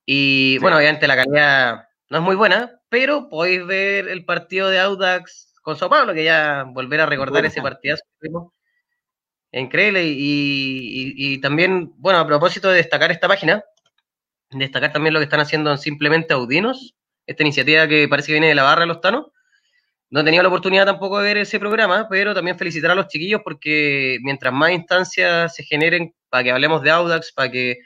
Speaker 2: Y bueno, obviamente la calidad no es muy buena, pero podéis ver el partido de Audax con Sao Paulo, que ya volver a recordar ese partidazo Increíble. Y, también, bueno, a propósito de destacar esta página, destacar también lo que están haciendo en Simplemente Audinos, esta iniciativa que parece que viene de la barra de los Tanos. No he tenido la oportunidad tampoco de ver ese programa, pero también felicitar a los chiquillos porque mientras más instancias se generen para que hablemos de Audax, para que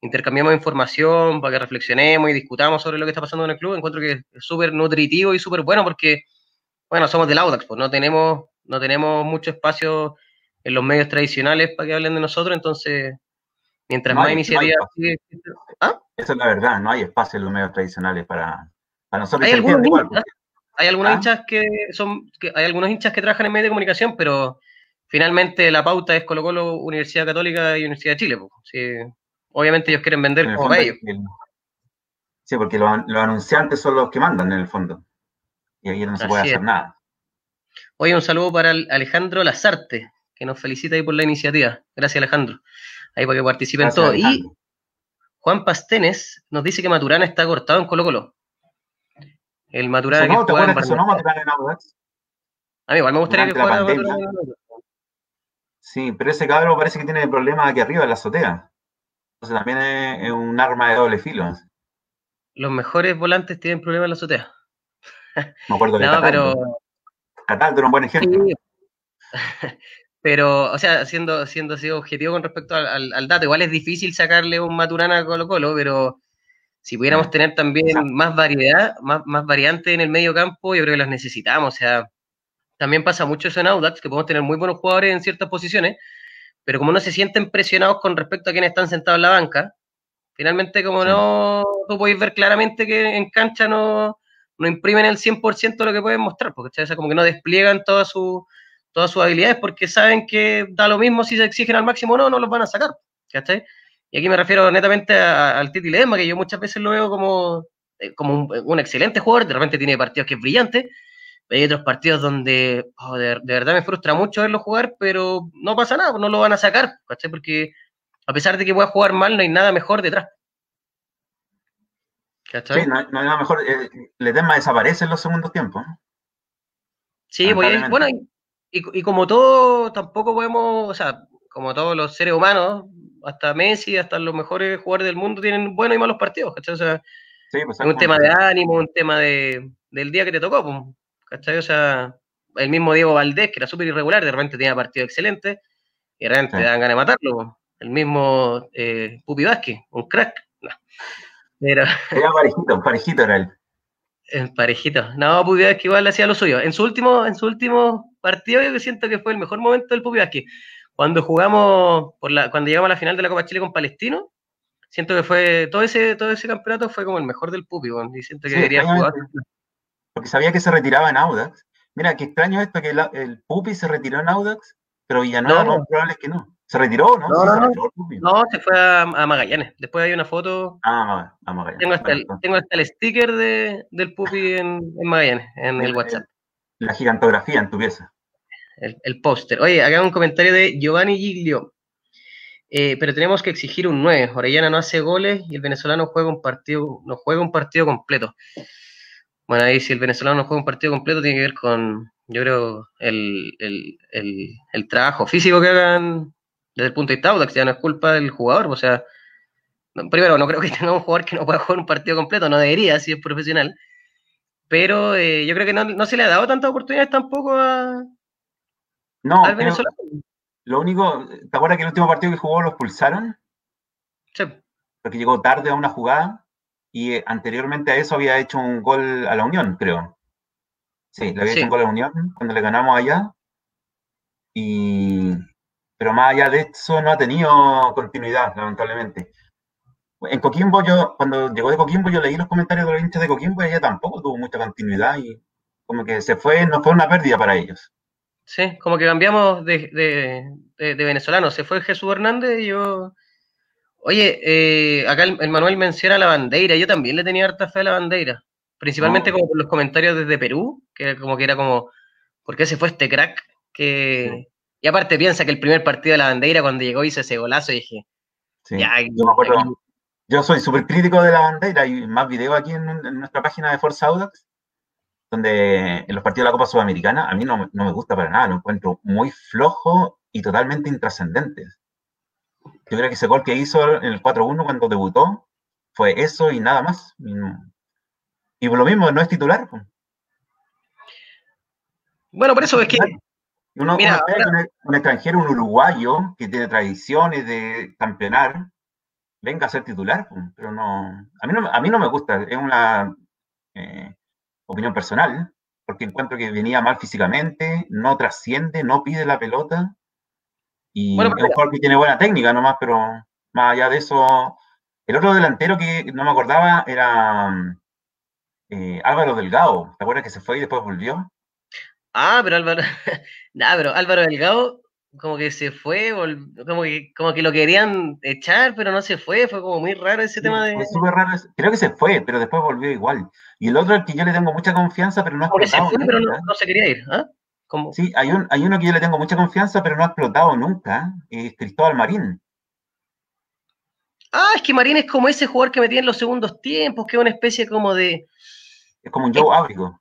Speaker 2: intercambiemos información, para que reflexionemos y discutamos sobre lo que está pasando en el club, encuentro que es súper nutritivo y súper bueno porque, bueno, somos del Audax, pues no tenemos, no tenemos mucho espacio en los medios tradicionales para que hablen de nosotros, entonces, mientras más iniciativas...
Speaker 1: ¿Ah? Esa es la verdad, no hay espacio en los medios tradicionales para, nosotros.
Speaker 2: Hay algunos, hay algunos ¿Ah? hinchas que son, que hay algunos hinchas que trabajan en medios de comunicación, pero finalmente la pauta es Colo Colo, Universidad Católica y Universidad de Chile. obviamente ellos quieren vender como ellos.
Speaker 1: Sí, porque los, anunciantes son los que mandan en el fondo. Y ahí no se puede hacer nada.
Speaker 2: Oye, un saludo para Alejandro Lazarte, que nos felicita ahí por la iniciativa. Gracias, Alejandro. Ahí para que participen todos. Y Juan Pastenes nos dice que Maturana está cortado en Colo Colo. El Maturana
Speaker 1: que juega en sonó Maturana en Audax?
Speaker 2: A mí igual me gustaría que jugara
Speaker 1: Sí, pero ese cabrón parece que tiene problemas aquí arriba en la azotea. Entonces también es, un arma de doble filo.
Speaker 2: Los mejores volantes tienen problemas en la azotea.
Speaker 1: Me acuerdo de no, Cataldo. pero... Cataldo era un buen ejemplo. Sí.
Speaker 2: Pero, o sea, siendo, siendo así objetivo con respecto al, dato, igual es difícil sacarle un Maturana a Colo Colo, pero si pudiéramos tener también más variedad, más, más variante en el medio campo, yo creo que las necesitamos. O sea, también pasa mucho eso en Audax, que podemos tener muy buenos jugadores en ciertas posiciones, pero como no se sienten presionados con respecto a quienes están sentados en la banca, finalmente como no, tú podéis ver claramente que en cancha no, no imprimen el 100% de lo que pueden mostrar, porque o sea, como que no despliegan toda su todas sus habilidades porque saben que da lo mismo si se exigen al máximo o no, no los van a sacar. ¿Cachai? Y aquí me refiero netamente al Titi Ledesma, que yo muchas veces lo veo como, eh, como un, excelente jugador, de repente tiene partidos que es brillante, hay otros partidos donde oh, de, verdad me frustra mucho verlo jugar, pero no pasa nada, no lo van a sacar, ¿cachai? Porque a pesar de que pueda jugar mal, no hay nada mejor detrás.
Speaker 1: ¿Cachai? Sí, no, hay nada mejor. Eh, Ledesma desaparece en los segundos tiempos.
Speaker 2: Sí, pues, bueno, y, como todo, tampoco podemos, o sea, como todos los seres humanos, hasta Messi, hasta los mejores jugadores del mundo tienen buenos y malos partidos, ¿cachai? O sea, pues, es un tema de ánimo, un tema de, del día que te tocó, pues, ¿cachai? O sea, el mismo Diego Valdés, que era súper irregular, de repente tenía partidos excelentes, y de repente te dan ganas de matarlo. Pues. El mismo eh, Pupi Vázquez, un crack. Pero...
Speaker 1: Era parejito, parejito era él.
Speaker 2: En parejito. No, Pupi que igual hacía lo suyo. En su último, en su último partido yo siento que fue el mejor momento del Pupi Cuando jugamos, por la, cuando llegamos a la final de la Copa Chile con Palestino, siento que fue, todo ese, todo ese campeonato fue como el mejor del Pupi, y siento que debería jugar.
Speaker 1: Porque sabía que se retiraba en Audax. Mira, qué extraño esto, que el Pupi se retiró en Audax, pero Villanueva no, no, probable es que no. ¿Se retiró no?
Speaker 2: No, no, se, no, se fue a, Magallanes. Después hay una foto.
Speaker 1: Ah, a Magallanes.
Speaker 2: Tengo hasta, el, tengo hasta el sticker de, del Pupi en, en Magallanes, en el, WhatsApp.
Speaker 1: La gigantografía en tu pieza.
Speaker 2: El, el póster. Oye, acá un comentario de Giovanni Giglio. Eh, pero tenemos que exigir un 9. Orellana no hace goles y el venezolano juega un partido, no juega un partido completo. Bueno, ahí si el venezolano no juega un partido completo tiene que ver con, yo creo, el, el, el trabajo físico que hagan desde el punto de vista Audax, ya no es culpa del jugador, o sea, primero, no creo que tenga un jugador que no pueda jugar un partido completo, no debería si es profesional, pero eh, yo creo que no, se le ha dado tantas oportunidades tampoco a,
Speaker 1: no, al venezolano. Lo único, ¿te acuerdas que el último partido que jugó lo expulsaron?
Speaker 2: Sí.
Speaker 1: Porque llegó tarde a una jugada y eh, anteriormente a eso había hecho un gol a la Unión, creo. Sí, le había hecho un gol a la Unión cuando le ganamos allá. Y pero más allá de eso no ha tenido continuidad, lamentablemente. En Coquimbo, yo, cuando llegó de Coquimbo, yo leí los comentarios de los hinchas de Coquimbo y ella tampoco tuvo mucha continuidad y como que se fue, no fue una pérdida para ellos.
Speaker 2: Sí, como que cambiamos de, de, venezolano. Se fue Jesús Hernández y yo. Oye, eh, acá el, Manuel menciona la bandera. Yo también le tenía harta fe a la bandera. Principalmente como por los comentarios desde Perú, que como que era como, ¿por qué se fue este crack? Que, y aparte piensa que el primer partido de la bandera, cuando llegó, hizo ese golazo y dije,
Speaker 1: yo soy súper crítico de la bandera, hay más videos aquí en, nuestra página de Forza Audax, donde en los partidos de la Copa Sudamericana a mí no, me gusta para nada, lo encuentro muy flojo y totalmente intrascendente. Yo creo que ese gol que hizo en el 4-1 cuando debutó fue eso y nada más. Y, por lo mismo, no es titular.
Speaker 2: Bueno, por eso es que
Speaker 1: uno, Mira, un, extranjero, un uruguayo que tiene tradiciones de campeonar, venga a ser titular, pero no, a mí no, a mí no me gusta, es una eh, opinión personal, porque encuentro que venía mal físicamente, no trasciende, no pide la pelota, y es un jugador que tiene buena técnica nomás, pero más allá de eso, el otro delantero que no me acordaba era eh, Álvaro Delgado, ¿te acuerdas que se fue y después volvió?
Speaker 2: Ah, pero Álvaro, nah, pero Álvaro Delgado como que se fue, como que, como que lo querían echar, pero no se fue, fue como muy raro ese tema de...
Speaker 1: Súper raro, creo que se fue, pero después volvió igual. Y el otro al que yo le tengo mucha confianza, pero no ha explotado.
Speaker 2: Se fue, pero no, se quería ir, ¿ah?
Speaker 1: Sí, hay, un, hay uno que yo le tengo mucha confianza, pero no ha explotado nunca, es Cristóbal Marín.
Speaker 2: Ah, es que Marín es como ese jugador que metía en los segundos tiempos, que es una especie como de...
Speaker 1: Es como un Joe Ábrigo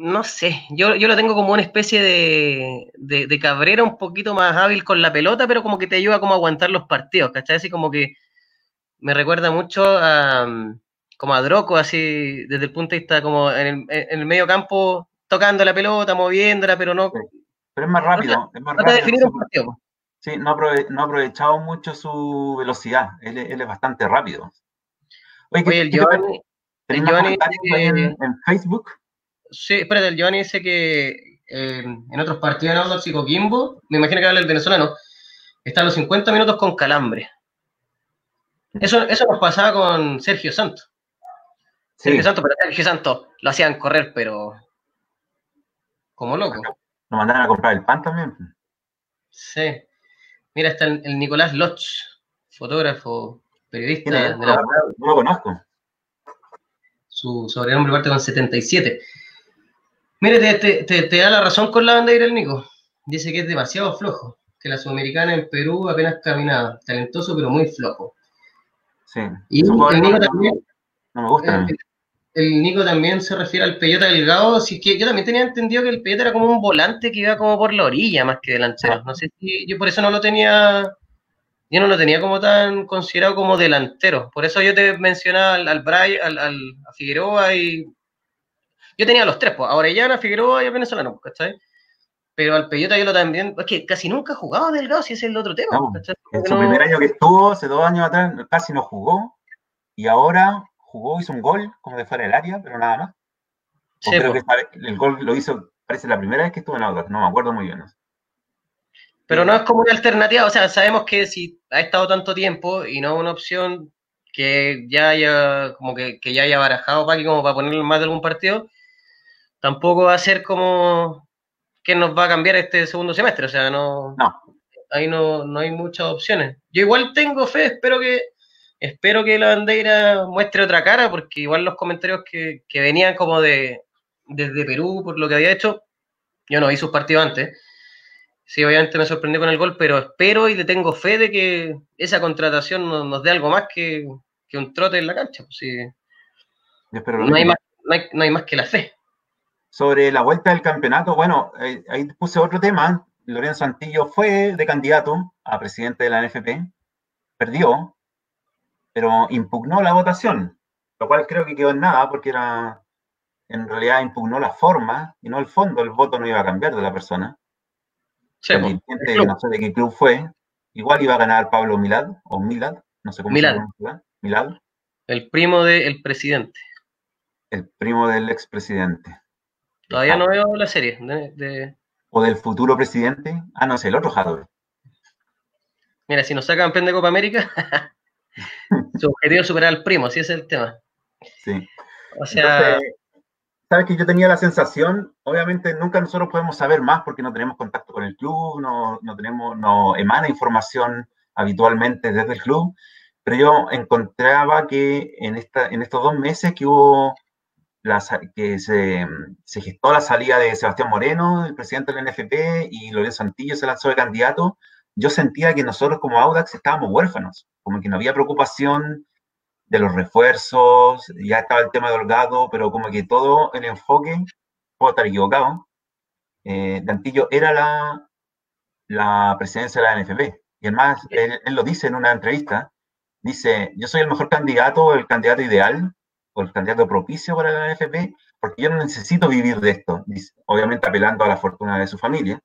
Speaker 2: no sé, yo, yo lo tengo como una especie de, de, cabrera un poquito más hábil con la pelota, pero como que te ayuda como a aguantar los partidos, ¿cachai? Así como que me recuerda mucho a, como a Droco, así desde el punto de vista como en el, medio campo, tocando la pelota, moviéndola, pero no...
Speaker 1: Pero es más rápido, es más rápido. un partido. Sí, no, ha aprovechado mucho su velocidad, él, es bastante rápido.
Speaker 2: Oye, el Giovanni... El Giovanni
Speaker 1: en Facebook
Speaker 2: Sí, espérate, el Giovanni dice que eh, en otros partidos en Audax y Coquimbo, me imagino que habla el venezolano, está a los 50 minutos con calambre. Eso, eso nos pasaba con Sergio Santos. Sergio Santos, pero Sergio Santos lo hacían correr, pero como loco.
Speaker 1: Nos mandaron a comprar el pan también.
Speaker 2: Sí. Mira, está el, Nicolás Loch, fotógrafo, periodista. De
Speaker 1: la... No lo conozco.
Speaker 2: Su sobrenombre parte con 77. Mire, te, da la razón con la bandera el Nico. Dice que es demasiado flojo, que la sudamericana en Perú apenas caminaba, talentoso pero muy flojo.
Speaker 1: Sí.
Speaker 2: Y el Nico también.
Speaker 1: No me gusta.
Speaker 2: El, Nico también se refiere al Peyota Delgado, así que yo también tenía entendido que el Peyota era como un volante que iba como por la orilla más que delantero. No sé si yo por eso no lo tenía, yo no lo tenía como tan considerado como delantero. Por eso yo te mencionaba al, al, al, al a Figueroa y yo tenía los tres, pues, a Orellana, Figueroa y a Venezolano, ¿cachai? Pero al Peyota yo lo también, es que casi nunca jugaba Delgado, si ese es el otro tema.
Speaker 1: en su primer año que estuvo, hace dos años atrás, casi no jugó. y ahora jugó, hizo un gol como de fuera del área, pero nada más. creo que el gol lo hizo, parece la primera vez que estuvo en Audax, no me acuerdo muy bien.
Speaker 2: Pero no es como una alternativa, o sea, sabemos que si ha estado tanto tiempo y no una opción que ya haya, como que, ya haya barajado para como para ponerlo más de algún partido, tampoco va a ser como que nos va a cambiar este segundo semestre, o sea, no,
Speaker 1: no.
Speaker 2: ahí no, no hay muchas opciones. Yo igual tengo fe, espero que espero que la bandera muestre otra cara, porque igual los comentarios que, que venían como de desde Perú por lo que había hecho, yo no vi sus partidos antes, Sí, obviamente me sorprendió con el gol, pero espero y le tengo fe de que esa contratación nos, dé algo más que, un trote en la cancha. Pues no, hay más, que la fe.
Speaker 1: Sobre la vuelta del campeonato, bueno, eh, ahí puse otro tema. Lorenzo Antillo fue de candidato a presidente de la NFP, perdió, pero impugnó la votación, lo cual creo que quedó en nada porque era, en realidad impugnó la forma y no el fondo, el voto no iba a cambiar de la persona no sé de qué club fue. Igual iba a ganar Pablo Milad, o Milad, no sé cómo
Speaker 2: Milad. se llama. Milad. El primo del presidente.
Speaker 1: El primo del expresidente.
Speaker 2: Todavía no veo la serie.
Speaker 1: O del futuro presidente. Ah, no sé, el otro Jadwe.
Speaker 2: Mira, si nos saca campeón de Copa América, su objetivo es superar al primo, así es el tema.
Speaker 1: Sí. O sea, sabes que yo tenía la sensación, obviamente nunca nosotros podemos saber más porque no tenemos contacto con el club, no, no tenemos, no emana información habitualmente desde el club, pero yo encontraba que en, esta, en estos dos meses que hubo la, que se, se, gestó la salida de Sebastián Moreno, el presidente del NFP, y Lorenzo Santillo se lanzó de candidato, yo sentía que nosotros como Audax estábamos huérfanos, como que no había preocupación de los refuerzos, ya estaba el tema de Holgado, pero como que todo el enfoque, puedo estar equivocado, eh, Dantillo era la, la presidencia de la NFP. Y además, él, él, lo dice en una entrevista, dice, yo soy el mejor candidato, el candidato ideal, o el candidato propicio para la NFP, porque yo no necesito vivir de esto, obviamente apelando a la fortuna de su familia.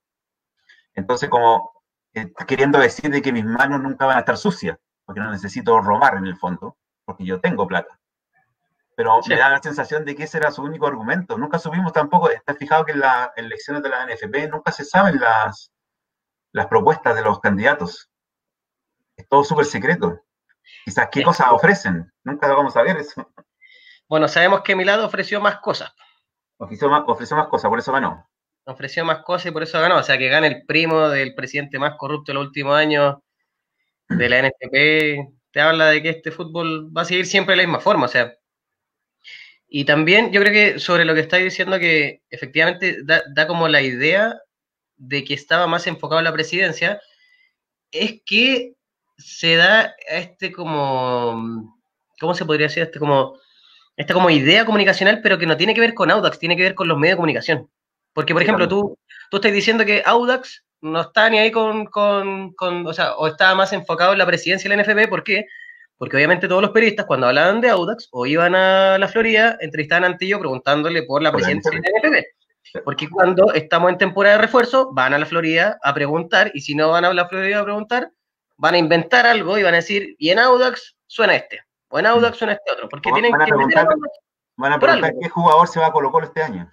Speaker 1: Entonces, como eh, queriendo decir de que mis manos nunca van a estar sucias, porque no necesito robar en el fondo porque yo tengo plata. Pero me da la sensación de que ese era su único argumento. Nunca subimos tampoco, está fijado que en las elecciones de la NFP nunca se saben las, las propuestas de los candidatos. Es todo súper secreto. Quizás qué cosas ofrecen, nunca lo vamos a ver eso.
Speaker 2: Bueno, sabemos que Milado ofreció más cosas.
Speaker 1: Ofreció más, ofreció más cosas, por eso ganó.
Speaker 2: Ofreció más cosas y por eso ganó. O sea, que gane el primo del presidente más corrupto de los últimos años de la NFP te habla de que este fútbol va a seguir siempre de la misma forma, o sea. Y también yo creo que sobre lo que estáis diciendo que efectivamente da, como la idea de que estaba más enfocado en la presidencia, es que se da este como, ¿cómo se podría decir? Este como, esta como idea comunicacional, pero que no tiene que ver con Audax, tiene que ver con los medios de comunicación. Porque, por ejemplo, tú, tú estás diciendo que Audax no está ni ahí con, con, con, o sea, o estaba más enfocado en la presidencia de la NFP, ¿por qué? Porque obviamente todos los periodistas cuando hablaban de Audax o iban a la Florida, entrevistaban a Antillo preguntándole por la presidencia de la NFP. Porque cuando estamos en temporada de refuerzo, van a la Florida a preguntar, y si no van a la Florida a preguntar, van a inventar algo y van a decir, y en Audax suena este, o en Audax suena este otro, porque tienen que...
Speaker 1: Van a preguntar qué jugador se va a colocar este año.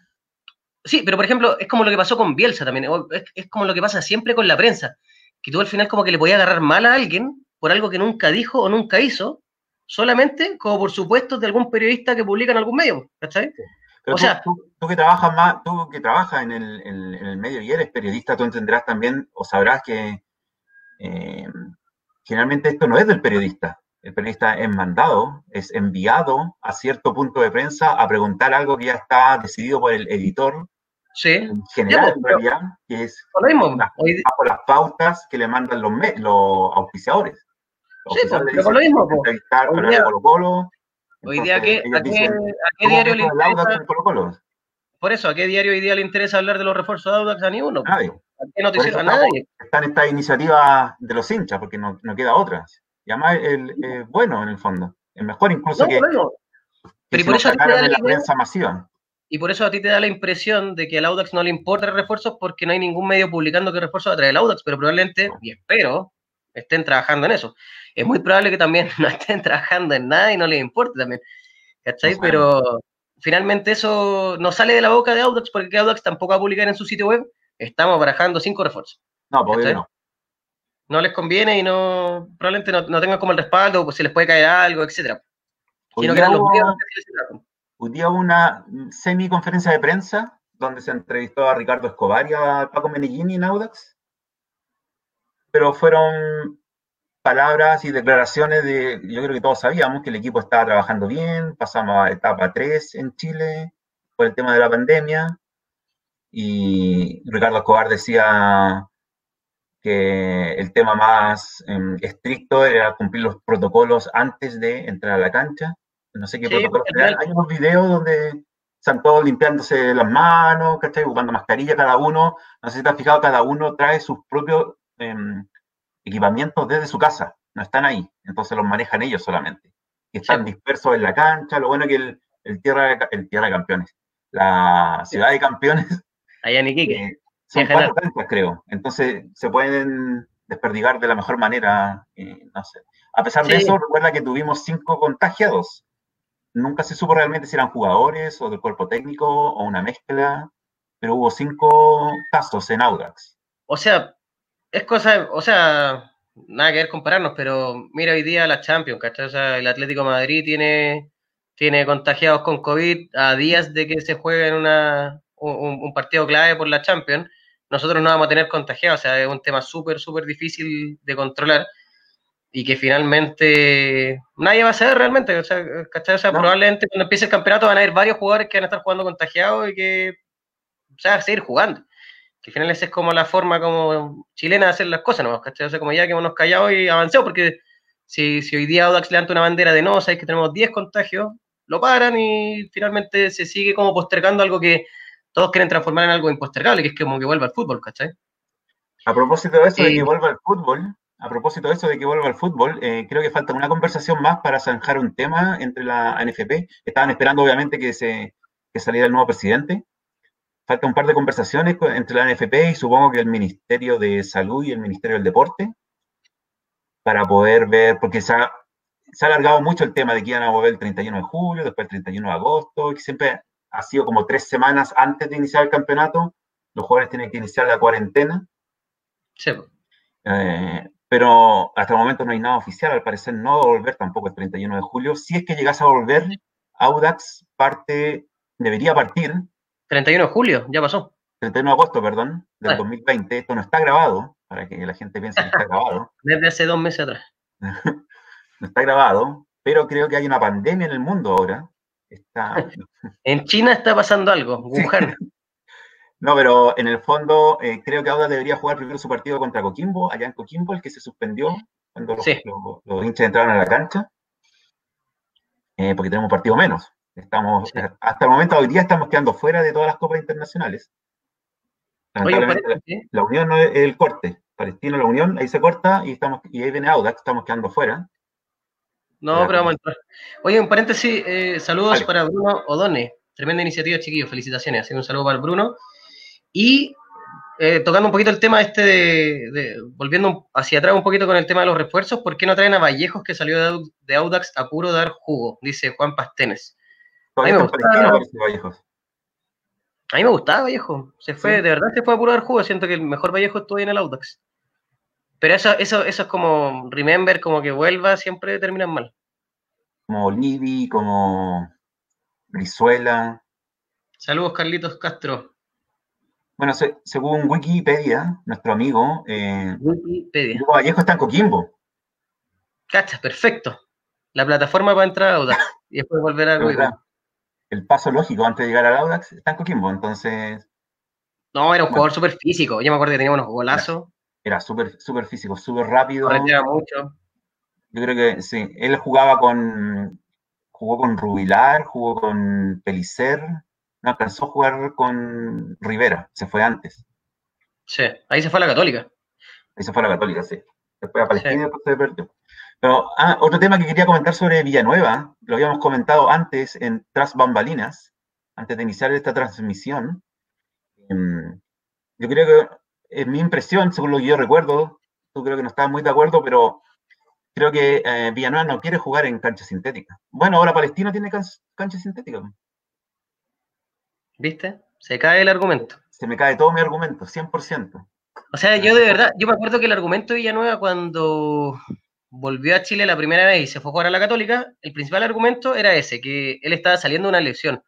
Speaker 2: Sí, pero por ejemplo, es como lo que pasó con Bielsa también, es, como lo que pasa siempre con la prensa, que tú al final como que le podías agarrar mal a alguien por algo que nunca dijo o nunca hizo, solamente como por supuesto de algún periodista que publica en algún medio, ¿cachai?
Speaker 1: o sea, tú, que trabajas más, tú que trabajas en el, medio y eres periodista, tú entenderás también o sabrás que eh, generalmente esto no es del periodista. El periodista es mandado, es enviado a cierto punto de prensa a preguntar algo que ya está decidido por el editor
Speaker 2: Sí.
Speaker 1: En general, en realidad, que es bajo las pautas que le mandan los, los auspiciadores.
Speaker 2: sí, pero por lo mismo.
Speaker 1: Entrevistar hoy día, Colo -Colo,
Speaker 2: hoy día, ¿a qué, a diario le interesa? Colo Por eso, ¿a qué diario hoy día le interesa hablar de los refuerzos de Audax a ninguno?
Speaker 1: Nadie.
Speaker 2: ¿A qué noticiero? A nadie.
Speaker 1: Están estas iniciativas de los hinchas, porque no, no queda otra. Y además, el, eh, bueno, en el fondo. Es mejor incluso no, que, bueno.
Speaker 2: Pero por eso
Speaker 1: la prensa masiva.
Speaker 2: Y por eso a ti te da la impresión de que al Audax no le importa el refuerzos porque no hay ningún medio publicando qué refuerzo va a traer el Audax, pero probablemente, y espero, estén trabajando en eso. Es muy probable que también no estén trabajando en nada y no les importe también. ¿Cachai? Pero finalmente eso no sale de la boca de Audax porque Audax tampoco va a publicar en su sitio web. Estamos barajando cinco refuerzos.
Speaker 1: No, pues no.
Speaker 2: No les conviene y no probablemente no, tengan como el respaldo, pues si les puede caer algo, etcétera.
Speaker 1: Hoy, día hubo, día una semi conferencia de prensa donde se entrevistó a Ricardo Escobar y a Paco Menellini en Audax. Pero fueron palabras y declaraciones de, yo creo que todos sabíamos que el equipo estaba trabajando bien, pasamos a etapa 3 en Chile por el tema de la pandemia y Ricardo Escobar decía que el tema más em, estricto era cumplir los protocolos antes de entrar a la cancha. No sé qué protocolos. Hay unos videos donde están todos limpiándose las manos, ¿cachai? Buscando mascarilla cada uno. No sé si te has fijado, cada uno trae sus propios em, equipamientos desde su casa. No están ahí. Entonces los manejan ellos solamente. Y están dispersos en la cancha. Lo bueno es que el, tierra, el Tierra de Campeones, la Ciudad de Campeones.
Speaker 2: Allá en Iquique.
Speaker 1: Eh, son cuatro canchas, creo. Entonces se pueden desperdigar de la mejor manera. Eh, no sé. A pesar de eso, recuerda que tuvimos cinco contagiados nunca se supo realmente si eran jugadores o del cuerpo técnico o una mezcla, pero hubo cinco casos en Audax.
Speaker 2: O sea, es cosa, o sea, nada que ver compararnos, pero mira hoy día la Champions, ¿cachai? O sea, el Atlético Madrid tiene, tiene contagiados con COVID a días de que se juegue en una, un, un partido clave por la Champions. Nosotros no vamos a tener contagiados, o sea, es un tema súper, súper difícil de controlar y que finalmente nadie va a saber realmente. O sea, ¿cachai? O sea probablemente cuando empiece el campeonato van a haber varios jugadores que van a estar jugando contagiados y que se van a seguir jugando. Que al final esa es como la forma como chilena de hacer las cosas, ¿no? ¿cachai? O sea, como ya que hemos callado y avancemos, porque si, si hoy día Audax levanta una bandera de no, sabéis que tenemos 10 contagios, lo paran y finalmente se sigue como postergando algo que todos quieren transformar en algo impostergable, que es como que vuelva al fútbol, ¿cachai?
Speaker 1: A propósito de eso, de que vuelva al fútbol, a propósito de eso de que vuelva al fútbol, eh, creo que falta una conversación más para zanjar un tema entre la ANFP. Estaban esperando, obviamente, que, se, que saliera el nuevo presidente. Falta un par de conversaciones entre la ANFP y supongo que el Ministerio de Salud y el Ministerio del Deporte para poder ver, porque se ha, se ha alargado mucho el tema de que iban a volver el 31 de julio, después el 31 de agosto, que siempre ha sido como tres semanas antes de iniciar el campeonato. Los jugadores tienen que iniciar la cuarentena.
Speaker 2: Sí.
Speaker 1: Eh, pero hasta el momento no hay nada oficial, al parecer no va a volver tampoco el 31 de julio. Si es que llegase a volver, Audax parte, debería partir.
Speaker 2: 31 de julio, ya pasó.
Speaker 1: 31 de agosto, perdón, del 2020. Esto no está grabado, para que la gente piense que está grabado.
Speaker 2: Desde hace dos meses atrás.
Speaker 1: no está grabado, pero creo que hay una pandemia en el mundo ahora. Está...
Speaker 2: en China está pasando algo, Wuhan.
Speaker 1: No, pero en el fondo eh, creo que Auda debería jugar primero su partido contra Coquimbo, allá en Coquimbo, el que se suspendió cuando los, hinchas entraron a la cancha, eh, porque tenemos un partido menos. Estamos, eh, Hasta el momento, hoy día estamos quedando fuera de todas las copas internacionales. la, Unión no es el corte. Palestina, la Unión, ahí se corta y, estamos, y ahí viene Audax, estamos quedando fuera.
Speaker 2: No, pero vamos a entrar. Oye, un paréntesis, saludos para Bruno Odone. Tremenda iniciativa, chiquillos, felicitaciones. Así un saludo para Bruno. Y eh, tocando un poquito el tema este de, volviendo hacia atrás un poquito con el tema de los refuerzos, ¿por qué no traen a Vallejos que salió de, Audax a puro dar jugo? Dice Juan Pastenes. A mí me gustaba, a mí me gustaba Vallejo. Se fue, de verdad se fue a puro dar jugo. Siento que el mejor Vallejo estuvo en el Audax. Pero eso, eso, eso es como remember, como que vuelva, siempre terminan mal.
Speaker 1: Como Livi, como Brizuela.
Speaker 2: Saludos, Carlitos Castro.
Speaker 1: Bueno, según Wikipedia, nuestro amigo, eh, Vallejo está en Coquimbo.
Speaker 2: Cacha, perfecto. La plataforma para entrar a Audax y después volver a Coquimbo.
Speaker 1: El paso lógico antes de llegar al Audax está en Coquimbo, entonces.
Speaker 2: No, era un jugador súper físico. Yo me acuerdo que tenía unos golazos.
Speaker 1: Era súper super físico, súper rápido.
Speaker 2: Mucho.
Speaker 1: Yo creo que sí. Él jugaba con. Jugó con Rubilar, jugó con Pelicer, no alcanzó a jugar con Rivera, se fue antes.
Speaker 2: Sí, ahí se fue a la Católica.
Speaker 1: Ahí se fue a la Católica, sí. Después a Palestina y después se perdió. Pero ah, otro tema que quería comentar sobre Villanueva, lo habíamos comentado antes en Tras Bambalinas, antes de iniciar esta transmisión. Em, yo creo que, en mi impresión, según lo que yo recuerdo, tú creo que no estás muy de acuerdo, pero creo que eh, Villanueva no quiere jugar en cancha sintética. Bueno, ahora Palestino tiene cancha sintética.
Speaker 2: ¿Viste? Se cae el argumento.
Speaker 1: Se me cae todo mi argumento, 100%.
Speaker 2: O sea, yo de verdad, yo me acuerdo que el argumento de Villanueva cuando volvió a Chile la primera vez y se fue a jugar a la Católica, el principal argumento era ese, que él estaba saliendo de una lesión.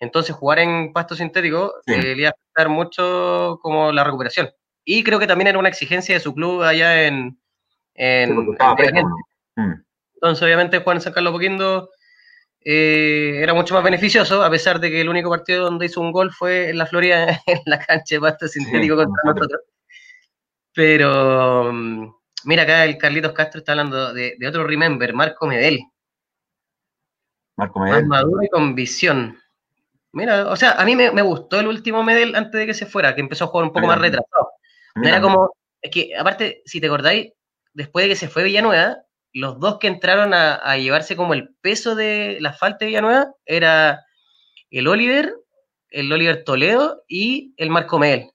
Speaker 2: Entonces jugar en pasto sintético eh, le iba a afectar mucho como la recuperación. Y creo que también era una exigencia de su club allá en... en, mm. Entonces obviamente jugar en San Carlos Poquindo eh, era mucho más beneficioso, a pesar de que el único partido donde hizo un gol fue en la Florida, en la cancha de pasto sintético contra nosotros. Pero mm, mira, acá el Carlitos Castro está hablando de, otro Remember, Marco Medel.
Speaker 1: Marco Medel.
Speaker 2: Más maduro y con visión. Mira, o sea, a mí me, gustó el último Medel antes de que se fuera, que empezó a jugar un poco más retrasado. era como, es que aparte, si te acordáis, después de que se fue Villanueva, los dos que entraron a, llevarse como el peso de la falta de Villanueva era el Oliver, el Oliver Toledo y el Marco Mel.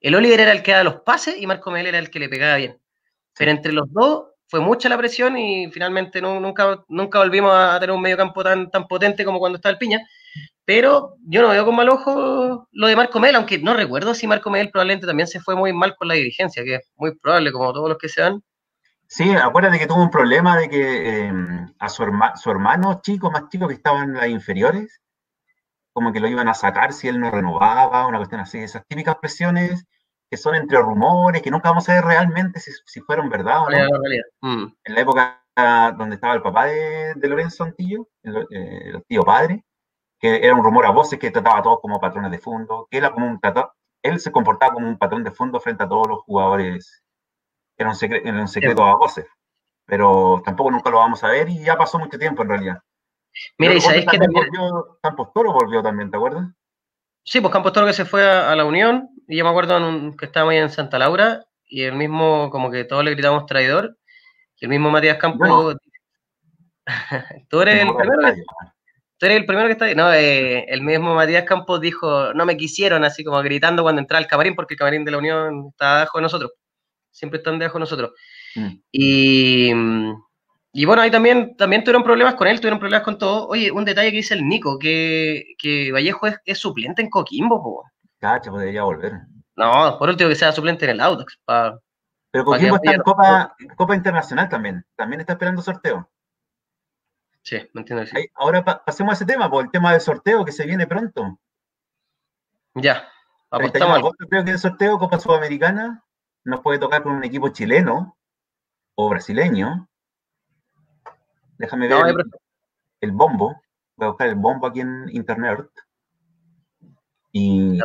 Speaker 2: El Oliver era el que daba los pases y Marco Mel era el que le pegaba bien. Pero entre los dos fue mucha la presión y finalmente nunca, nunca volvimos a tener un medio campo tan, tan potente como cuando estaba el Piña. Pero yo no veo con mal ojo lo de Marco Mel, aunque no recuerdo si Marco Mel probablemente también se fue muy mal con la dirigencia, que es muy probable, como todos los que se van.
Speaker 1: Sí, acuérdate que tuvo un problema de que eh, a su, su, hermano chico, más chico que estaba en las inferiores, como que lo iban a sacar si él no renovaba, una cuestión así, esas típicas presiones que son entre rumores, que nunca vamos a ver realmente si, fueron verdad o no. Mm. En la época donde estaba el papá de, Lorenzo Antillo, eh, el, tío padre, que era un rumor a voces que trataba a todos como patrones de fondo, que era como un él se comportaba como un patrón de fondo frente a todos los jugadores era un, secreto, un secreto a voces, pero tampoco nunca lo vamos a ver y ya pasó mucho tiempo en realidad.
Speaker 2: Mira, y sabéis que también...
Speaker 1: Volvió, Campos Toro volvió también, ¿te acuerdas?
Speaker 2: Sí, pues Campos Toro que se fue a, la Unión, y yo me acuerdo que estábamos ahí en Santa Laura, y el mismo, como que todos le gritamos traidor, y el mismo Matías Campos... tú eres el primero... Tú eres el primero que está ahí. No, eh, el mismo Matías Campos dijo, no me quisieron, así como gritando cuando entraba el camarín, porque el camarín de la Unión estaba abajo de nosotros siempre están debajo de nosotros. Mm. Y, y, bueno, ahí también, también tuvieron problemas con él, tuvieron problemas con todo. Oye, un detalle que dice el Nico, que, que Vallejo es, suplente en Coquimbo, po.
Speaker 1: Cacha, podría volver.
Speaker 2: No, por último que sea suplente en el Audax.
Speaker 1: Pero Coquimbo está en Copa, Copa Internacional también. También está esperando sorteo.
Speaker 2: Sí, me entiendo.
Speaker 1: ahora pasemos a ese tema, por el tema del sorteo que se viene pronto.
Speaker 2: Ya.
Speaker 1: Apostamos. Creo que el sorteo Copa Sudamericana nos puede tocar con un equipo chileno o brasileño. Déjame ver el, bombo. Voy a buscar el bombo aquí en internet. Y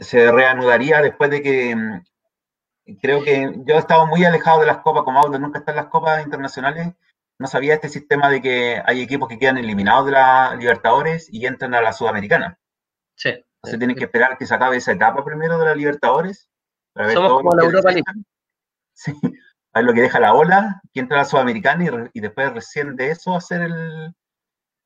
Speaker 1: se, reanudaría después de que mm, creo que yo he estado muy alejado de las copas, como Auto nunca está en las copas internacionales. No sabía este sistema de que hay equipos que quedan eliminados de la Libertadores y entran a la Sudamericana.
Speaker 2: Sí.
Speaker 1: Se tienen que esperar que se acabe esa etapa primero de la Libertadores
Speaker 2: somos como la Europa League.
Speaker 1: Sí, a ver lo que deja la ola, que entra la Sudamericana y, después recién de eso hacer el,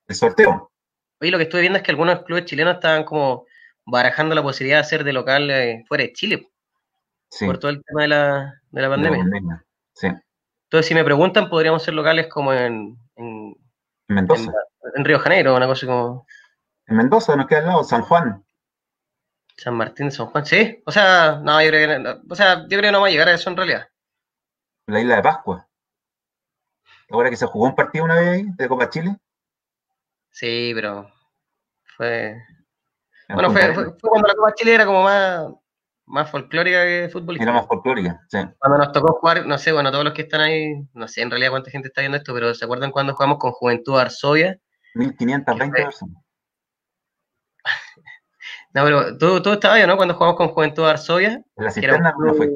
Speaker 1: el sorteo.
Speaker 2: Oye, lo que estoy viendo es que algunos clubes chilenos estaban como barajando la posibilidad de hacer de local eh, fuera de Chile. Sí. Por todo el tema de la, de la pandemia.
Speaker 1: Sí.
Speaker 2: Entonces, si me preguntan, podríamos ser locales como en, en
Speaker 1: Mendoza.
Speaker 2: En, Río Janeiro, una cosa como.
Speaker 1: En Mendoza, nos queda al lado, San Juan.
Speaker 2: San Martín de San Juan, sí. O sea, no, yo creo que no, o sea, yo creo que no va a llegar a eso en realidad.
Speaker 1: La isla de Pascua. Ahora que se jugó un partido una vez ahí, de Copa Chile.
Speaker 2: Sí, pero fue. bueno, fue, fue, cuando la Copa Chile era como más, más folclórica que futbolística.
Speaker 1: Era más folclórica, sí.
Speaker 2: Cuando nos tocó jugar, no sé, bueno, todos los que están ahí, no sé en realidad cuánta gente está viendo esto, pero ¿se acuerdan cuando jugamos con Juventud Varsovia?
Speaker 1: 1520 personas.
Speaker 2: No, pero tú, tú estabas ahí, ¿no? Cuando jugamos con Juventud de Varsovia.
Speaker 1: En la cisterna no fue.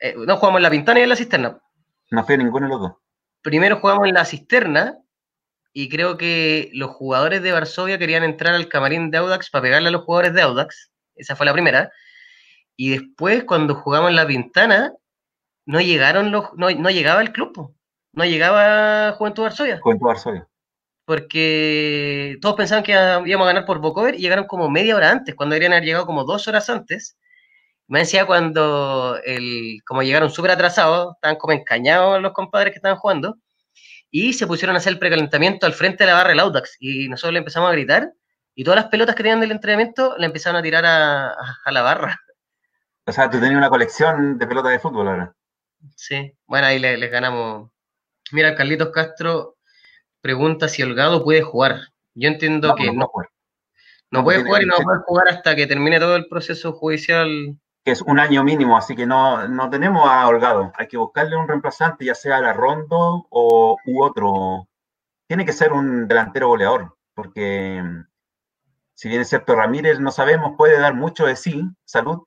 Speaker 2: Eh, no, jugamos en la Pintana y en la cisterna.
Speaker 1: No fue ninguno de los dos.
Speaker 2: Primero jugamos en la cisterna y creo que los jugadores de Varsovia querían entrar al camarín de Audax para pegarle a los jugadores de Audax. Esa fue la primera. Y después, cuando jugamos en la Pintana, no llegaron los, no, no llegaba el club. No llegaba Juventud Varsovia.
Speaker 1: Juventud Varsovia
Speaker 2: porque todos pensaban que íbamos a ganar por Bocover y llegaron como media hora antes, cuando deberían haber llegado como dos horas antes. Me decía cuando, el, como llegaron súper atrasados, estaban como encañados los compadres que estaban jugando, y se pusieron a hacer el precalentamiento al frente de la barra del Audax, y nosotros le empezamos a gritar, y todas las pelotas que tenían del entrenamiento le empezaron a tirar a, la barra.
Speaker 1: O sea, tú tenías una colección de pelotas de fútbol ahora.
Speaker 2: Sí, bueno, ahí les, ganamos. Mira, Carlitos Castro pregunta si Holgado puede jugar. Yo entiendo que no. No, puede jugar y no puede jugar hasta que termine todo el proceso judicial.
Speaker 1: Que es un año mínimo, así que no, no tenemos a Holgado. Hay que buscarle un reemplazante, ya sea la Rondo o u otro. Tiene que ser un delantero goleador, porque si bien es cierto, Ramírez no sabemos, puede dar mucho de sí, salud,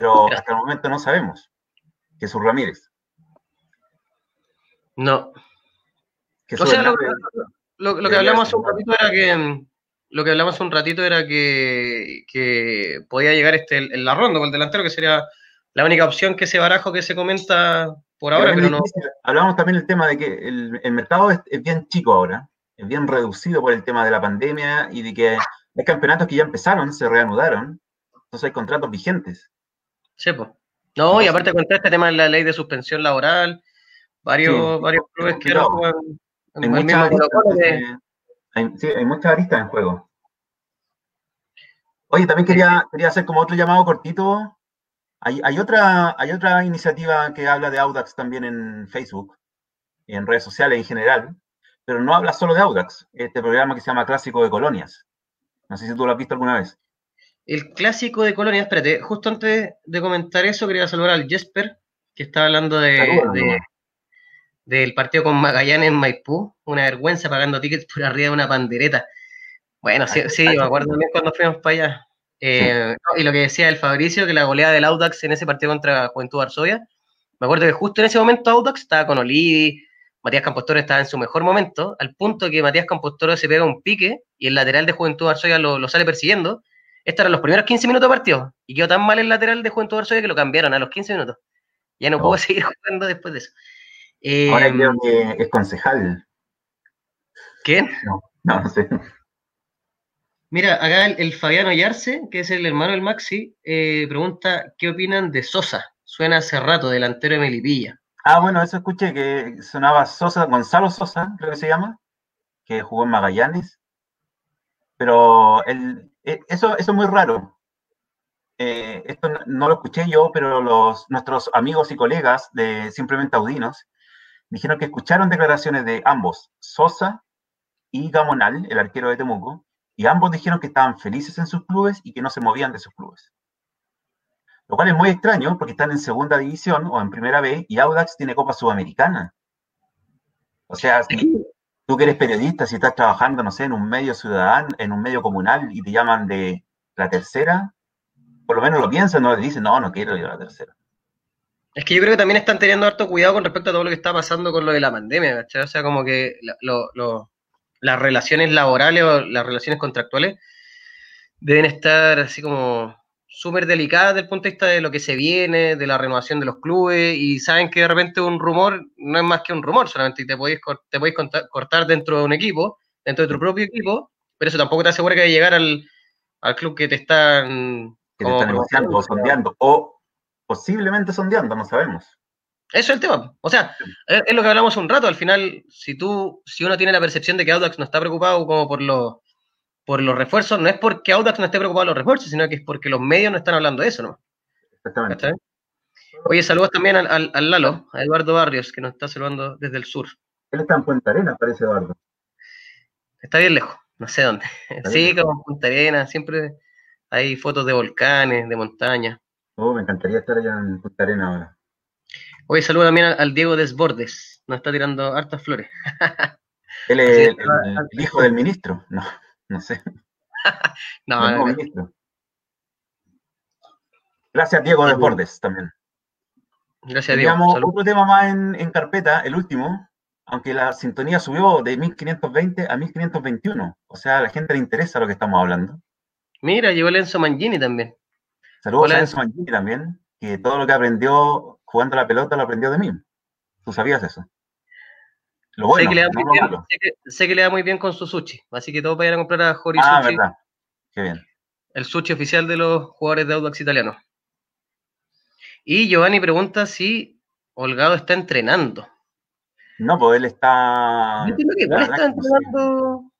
Speaker 1: pero hasta el momento no sabemos. Jesús Ramírez.
Speaker 2: No. o sea, lo, que hablamos un ratito era que lo que hablamos un ratito era que, podía llegar este en la ronda con el delantero, que sería la única opción que ese barajo que se comenta por ahora, pero, no.
Speaker 1: Hablamos también del tema de que el, mercado es, bien chico ahora, es bien reducido por el tema de la pandemia y de que hay campeonatos que ya empezaron, se reanudaron, entonces hay contratos vigentes.
Speaker 2: Sí, pues. No, y aparte con este tema de la ley de suspensión laboral, varios, varios clubes que no juegan
Speaker 1: hay muchas aristas, hay, sí, hay muchas aristas en juego. Oye, también quería, quería hacer como otro llamado cortito. Hay, hay, otra, hay otra iniciativa que habla de Audax también en Facebook, y en redes sociales en general, pero no habla solo de Audax, este programa que se llama Clásico de Colonias. No sé si tú lo has visto alguna vez.
Speaker 2: El clásico de Colonia, espérate, justo antes de comentar eso, quería saludar al Jesper, que está hablando de, del partido con Magallanes en Maipú, una vergüenza pagando tickets por arriba de una pandereta. Bueno, sí, sí me acuerdo también cuando fuimos para allá. Eh, y lo que decía el Fabricio, que la goleada del Audax en ese partido contra Juventud Varsovia, me acuerdo que justo en ese momento Audax estaba con Olivi, Matías Campostoro estaba en su mejor momento, al punto que Matías Campostoro se pega un pique y el lateral de Juventud Varsovia lo, lo sale persiguiendo estos eran los primeros 15 minutos de partido. Y quedó tan mal el lateral de Juventud Varsovia que lo cambiaron a los 15 minutos. Ya no, puedo seguir jugando después de eso.
Speaker 1: Ahora em, creo que es concejal.
Speaker 2: ¿Quién?
Speaker 1: No, no, sé.
Speaker 2: Mira, acá el, Fabiano Yarse, que es el hermano del Maxi, eh, pregunta qué opinan de Sosa. Suena hace rato, delantero de Melipilla.
Speaker 1: Ah, bueno, eso escuché que sonaba Sosa, Gonzalo Sosa, creo que se llama, que jugó en Magallanes. Pero él, eh, eso, eso es muy raro. Eh, esto no lo escuché yo, pero los, nuestros amigos y colegas de Simplemente Audinos dijeron que escucharon declaraciones de ambos, Sosa y Gamonal, el arquero de Temuco, y ambos dijeron que estaban felices en sus clubes y que no se movían de sus clubes. Lo cual es muy extraño porque están en segunda división o en primera B y Audax tiene Copa Sudamericana. O sea, tú que eres periodista, si estás trabajando, no sé, en un medio ciudadano, en un medio comunal y te llaman de la tercera, por lo menos lo piensan, no le dicen, no, no quiero ir a la tercera.
Speaker 2: Es que yo creo que también están teniendo harto cuidado con respecto a todo lo que está pasando con lo de la pandemia, ¿cachai? O sea, como que las relaciones laborales o las relaciones contractuales deben estar así como súper delicada desde el punto de vista de lo que se viene, de la renovación de los clubes, y saben que de repente un rumor no es más que un rumor, solamente te podéis, te podéis cortar dentro de un equipo, dentro de tu propio equipo, pero eso tampoco te asegura que llegar al, al club que te están...
Speaker 1: Que te están negociando o sondeando, o posiblemente sondeando, no sabemos.
Speaker 2: Eso es el tema. O sea, es, lo que hablamos un rato. Al final, si tú, si uno tiene la percepción de que Audax no está preocupado como por los por los refuerzos, no es porque Audax no esté preocupado de los refuerzos, sino que es porque los medios no están hablando de eso, ¿no? Exactamente. Oye, saludos también al, Lalo, a Eduardo Barrios, que nos está saludando desde el sur.
Speaker 1: Él está en Punta Arena, parece Eduardo.
Speaker 2: Está bien lejos, no sé dónde. Sí, como en Punta Arena, siempre hay fotos de volcanes, de montañas.
Speaker 1: Oh, me encantaría estar allá en Punta Arena ahora.
Speaker 2: Oye, saludos también al, Diego Desbordes, nos está tirando hartas flores.
Speaker 1: Él es el, el, hijo del ministro, no. No sé.
Speaker 2: no,
Speaker 1: Gracias, Diego de Bordes, también.
Speaker 2: Gracias, Diego.
Speaker 1: otro tema más en, carpeta, el último, aunque la sintonía subió de 1520 a 1521. O sea, a la gente le interesa lo que estamos hablando.
Speaker 2: Mira, llegó Lenzo Mangini también.
Speaker 1: Saludos a Lenzo Mangini también, que todo lo que aprendió jugando la pelota lo aprendió de mí. ¿Tú sabías eso?
Speaker 2: Sé, que le da muy bien, sé, que, le da muy bien, con su sushi, así que todos vayan a comprar a Jori
Speaker 1: ah, verdad. Qué bien.
Speaker 2: El sushi oficial de los jugadores de Audax italianos. Y Giovanni pregunta si Holgado está entrenando.
Speaker 1: No, pues él está.
Speaker 2: Yo que igual está entrenando.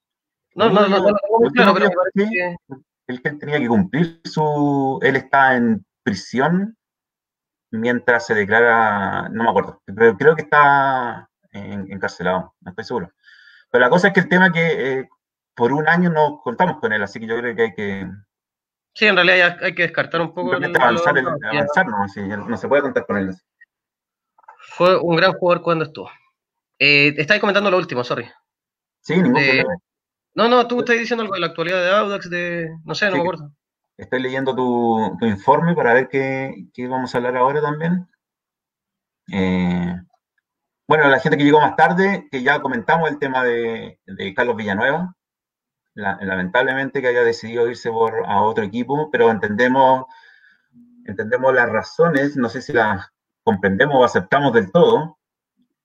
Speaker 2: No, no, no, no,
Speaker 1: claro, pero que... Él tenía que cumplir su. Él está en prisión mientras se declara. No me acuerdo, pero creo que está encarcelado, no estoy seguro. Pero la cosa es que el tema es que eh, por un año no contamos con él, así que yo creo que hay que.
Speaker 2: Sí, en realidad hay que descartar un poco.
Speaker 1: El, avanzar, avanzar no, no se puede contar con él.
Speaker 2: Fue un gran jugador cuando estuvo. Eh, estáis comentando lo último, sorry.
Speaker 1: Sí, ningún problema.
Speaker 2: No, no, tú estás diciendo algo de la actualidad de Audax, de. No sé, no me acuerdo.
Speaker 1: Estoy leyendo tu, informe para ver qué, qué, vamos a hablar ahora también. Eh, bueno, la gente que llegó más tarde, que ya comentamos el tema de, Carlos Villanueva, lamentablemente que haya decidido irse por, a otro equipo, pero entendemos, entendemos las razones, no sé si las comprendemos o aceptamos del todo,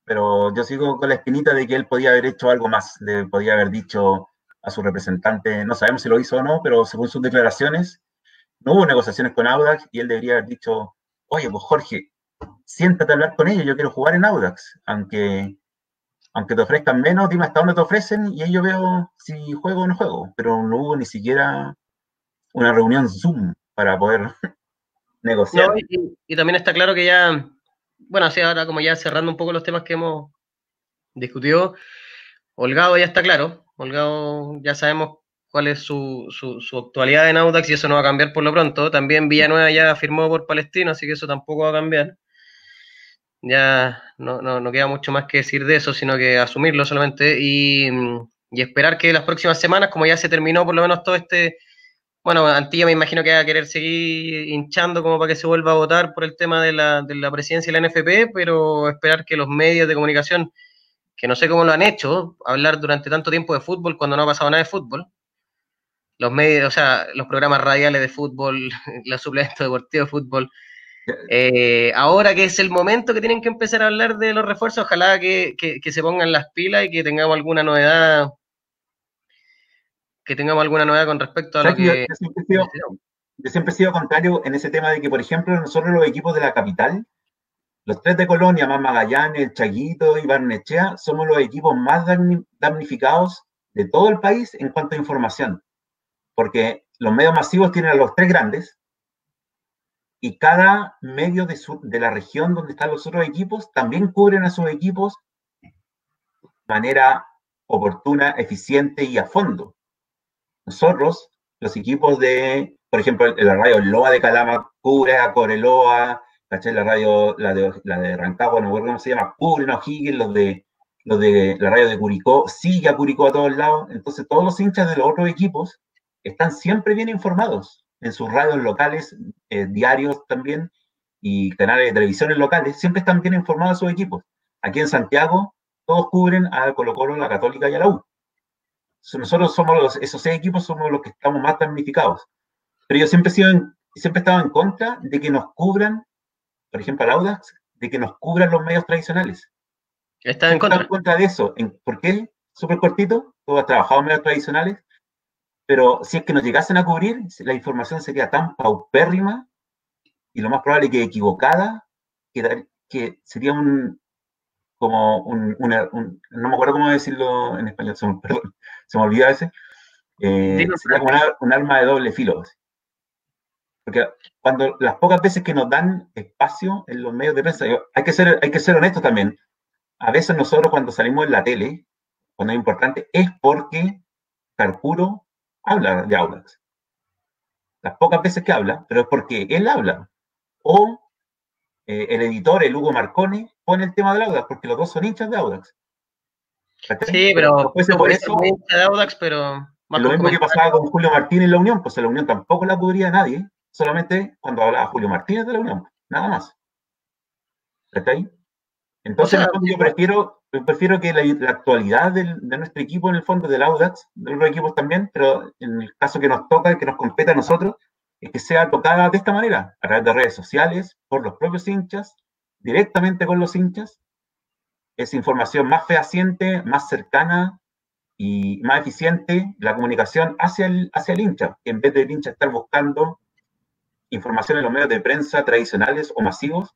Speaker 1: pero yo sigo con la espinita de que él podía haber hecho algo más, le podía haber dicho a su representante, no sabemos si lo hizo o no, pero según sus declaraciones, no hubo negociaciones con Audax y él debería haber dicho, oye, pues Jorge, siéntate a hablar con ellos, yo quiero jugar en Audax, aunque, aunque te ofrezcan menos, dime hasta dónde te ofrecen y ahí yo veo si juego o no juego, pero no hubo ni siquiera una reunión Zoom para poder negociar.
Speaker 2: y, también está claro que ya, bueno, así ahora como ya cerrando un poco los temas que hemos discutido, Holgado ya está claro, Holgado ya sabemos cuál es su, su, actualidad en Audax y eso no va a cambiar por lo pronto. También Villanueva ya firmó por Palestino, así que eso tampoco va a cambiar ya no, no, no, queda mucho más que decir de eso, sino que asumirlo solamente y, y, esperar que las próximas semanas, como ya se terminó por lo menos todo este, bueno, Antilla me imagino que va a querer seguir hinchando como para que se vuelva a votar por el tema de la, de la presidencia de la NFP, pero esperar que los medios de comunicación, que no sé cómo lo han hecho, hablar durante tanto tiempo de fútbol cuando no ha pasado nada de fútbol, los medios, o sea, los programas radiales de fútbol, los suplementos deportivos de fútbol, eh, ahora que es el momento que tienen que empezar a hablar de los refuerzos, ojalá que, se pongan las pilas y que tengamos alguna novedad, que tengamos alguna novedad con respecto a lo que...
Speaker 1: Yo, siempre he sido, contrario en ese tema de que, por ejemplo, nosotros los equipos de la capital, los tres de Colonia, más Magallanes, el Chaguito y Barnechea, somos los equipos más damnificados de todo el país en cuanto a información. Porque los medios masivos tienen a los tres grandes, y cada medio de, la región donde están los otros equipos también cubren a sus equipos de manera oportuna, eficiente y a fondo. Nosotros, los equipos de, por ejemplo, la radio Loa de Calama cubre a Coreloa, ¿cachai? La radio, la de, la de Rancagua, no recuerdo cómo se llama, cubren a O'Higgins, los de, los de la radio de Curicó, sigue a Curicó a todos lados. Entonces, todos los hinchas de los otros equipos están siempre bien informados en sus radios locales, eh, diarios también, y canales de televisiones locales, siempre están bien informados sus equipos. Aquí en Santiago, todos cubren a Colo Colo, la Católica y a la U. Nosotros somos los, esos seis equipos somos los que estamos más damnificados. Pero yo siempre he, sido siempre he estado en contra de que nos cubran, por ejemplo, al Audax, de que nos cubran los medios tradicionales.
Speaker 2: Está en contra.
Speaker 1: en contra de eso. ¿Por qué? Súper cortito. Tú has trabajado en medios tradicionales pero si es que nos llegasen a cubrir, la información sería tan paupérrima y lo más probable que equivocada, que, que sería un, como un, no me acuerdo cómo decirlo en español, se me, perdón, se me olvida a veces, eh, sería como un arma de doble filo. Porque cuando las pocas veces que nos dan espacio en los medios de prensa, hay que ser, hay que ser honestos también. A veces nosotros cuando salimos en la tele, cuando es importante, es porque Carpuro habla de Audax. Las pocas veces que habla, pero es porque él habla. O eh, el editor, el Hugo Marconi, pone el tema de Audax, porque los dos son hinchas de Audax.
Speaker 2: Sí, pero por eso, de Audax, pero
Speaker 1: lo mismo que pasaba con Julio Martínez en la Unión, pues en la Unión tampoco la cubría nadie, solamente cuando hablaba Julio Martínez de la Unión, nada más. ¿Está ahí? Entonces, yo prefiero, prefiero que la, actualidad de nuestro equipo, en el fondo, del Audax, de otros equipos también, pero en el caso que nos toca, que nos compete a nosotros, es que sea tocada de esta manera, a través de redes sociales, por los propios hinchas, directamente con los hinchas. Es información más fehaciente, más cercana y más eficiente la comunicación hacia el, hacia el hincha, en vez del hincha estar buscando información en los medios de prensa tradicionales o masivos,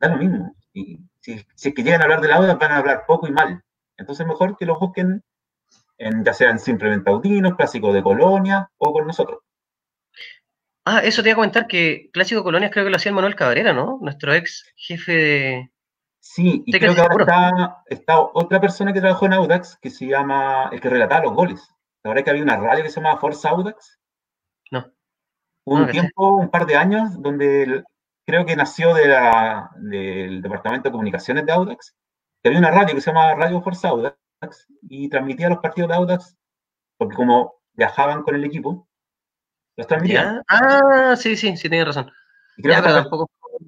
Speaker 1: da lo mismo. Y si, si es que llegan a hablar de la Audax, van a hablar poco y mal. Entonces, mejor que lo busquen en, ya sean simplemente Audinos, Clásico de Colonia o con nosotros.
Speaker 2: Ah, eso te iba a comentar que Clásico Colonia creo que lo hacía el Manuel Cabrera, ¿no? Nuestro ex jefe de.
Speaker 1: Sí, y creo que ahora está, otra persona que trabajó en Audax que se llama, el que relataba los goles. ¿La verdad que había una radio que se llamaba Forza Audax?
Speaker 2: No.
Speaker 1: Hubo un tiempo, un par de años, donde creo que nació de la, del Departamento de Comunicaciones de Audax, que había una radio que se llamaba Radio Forza Audax y transmitía los partidos de Audax, porque como viajaban con el equipo, los transmitían.
Speaker 2: Ah, sí, sí, sí, tienes razón.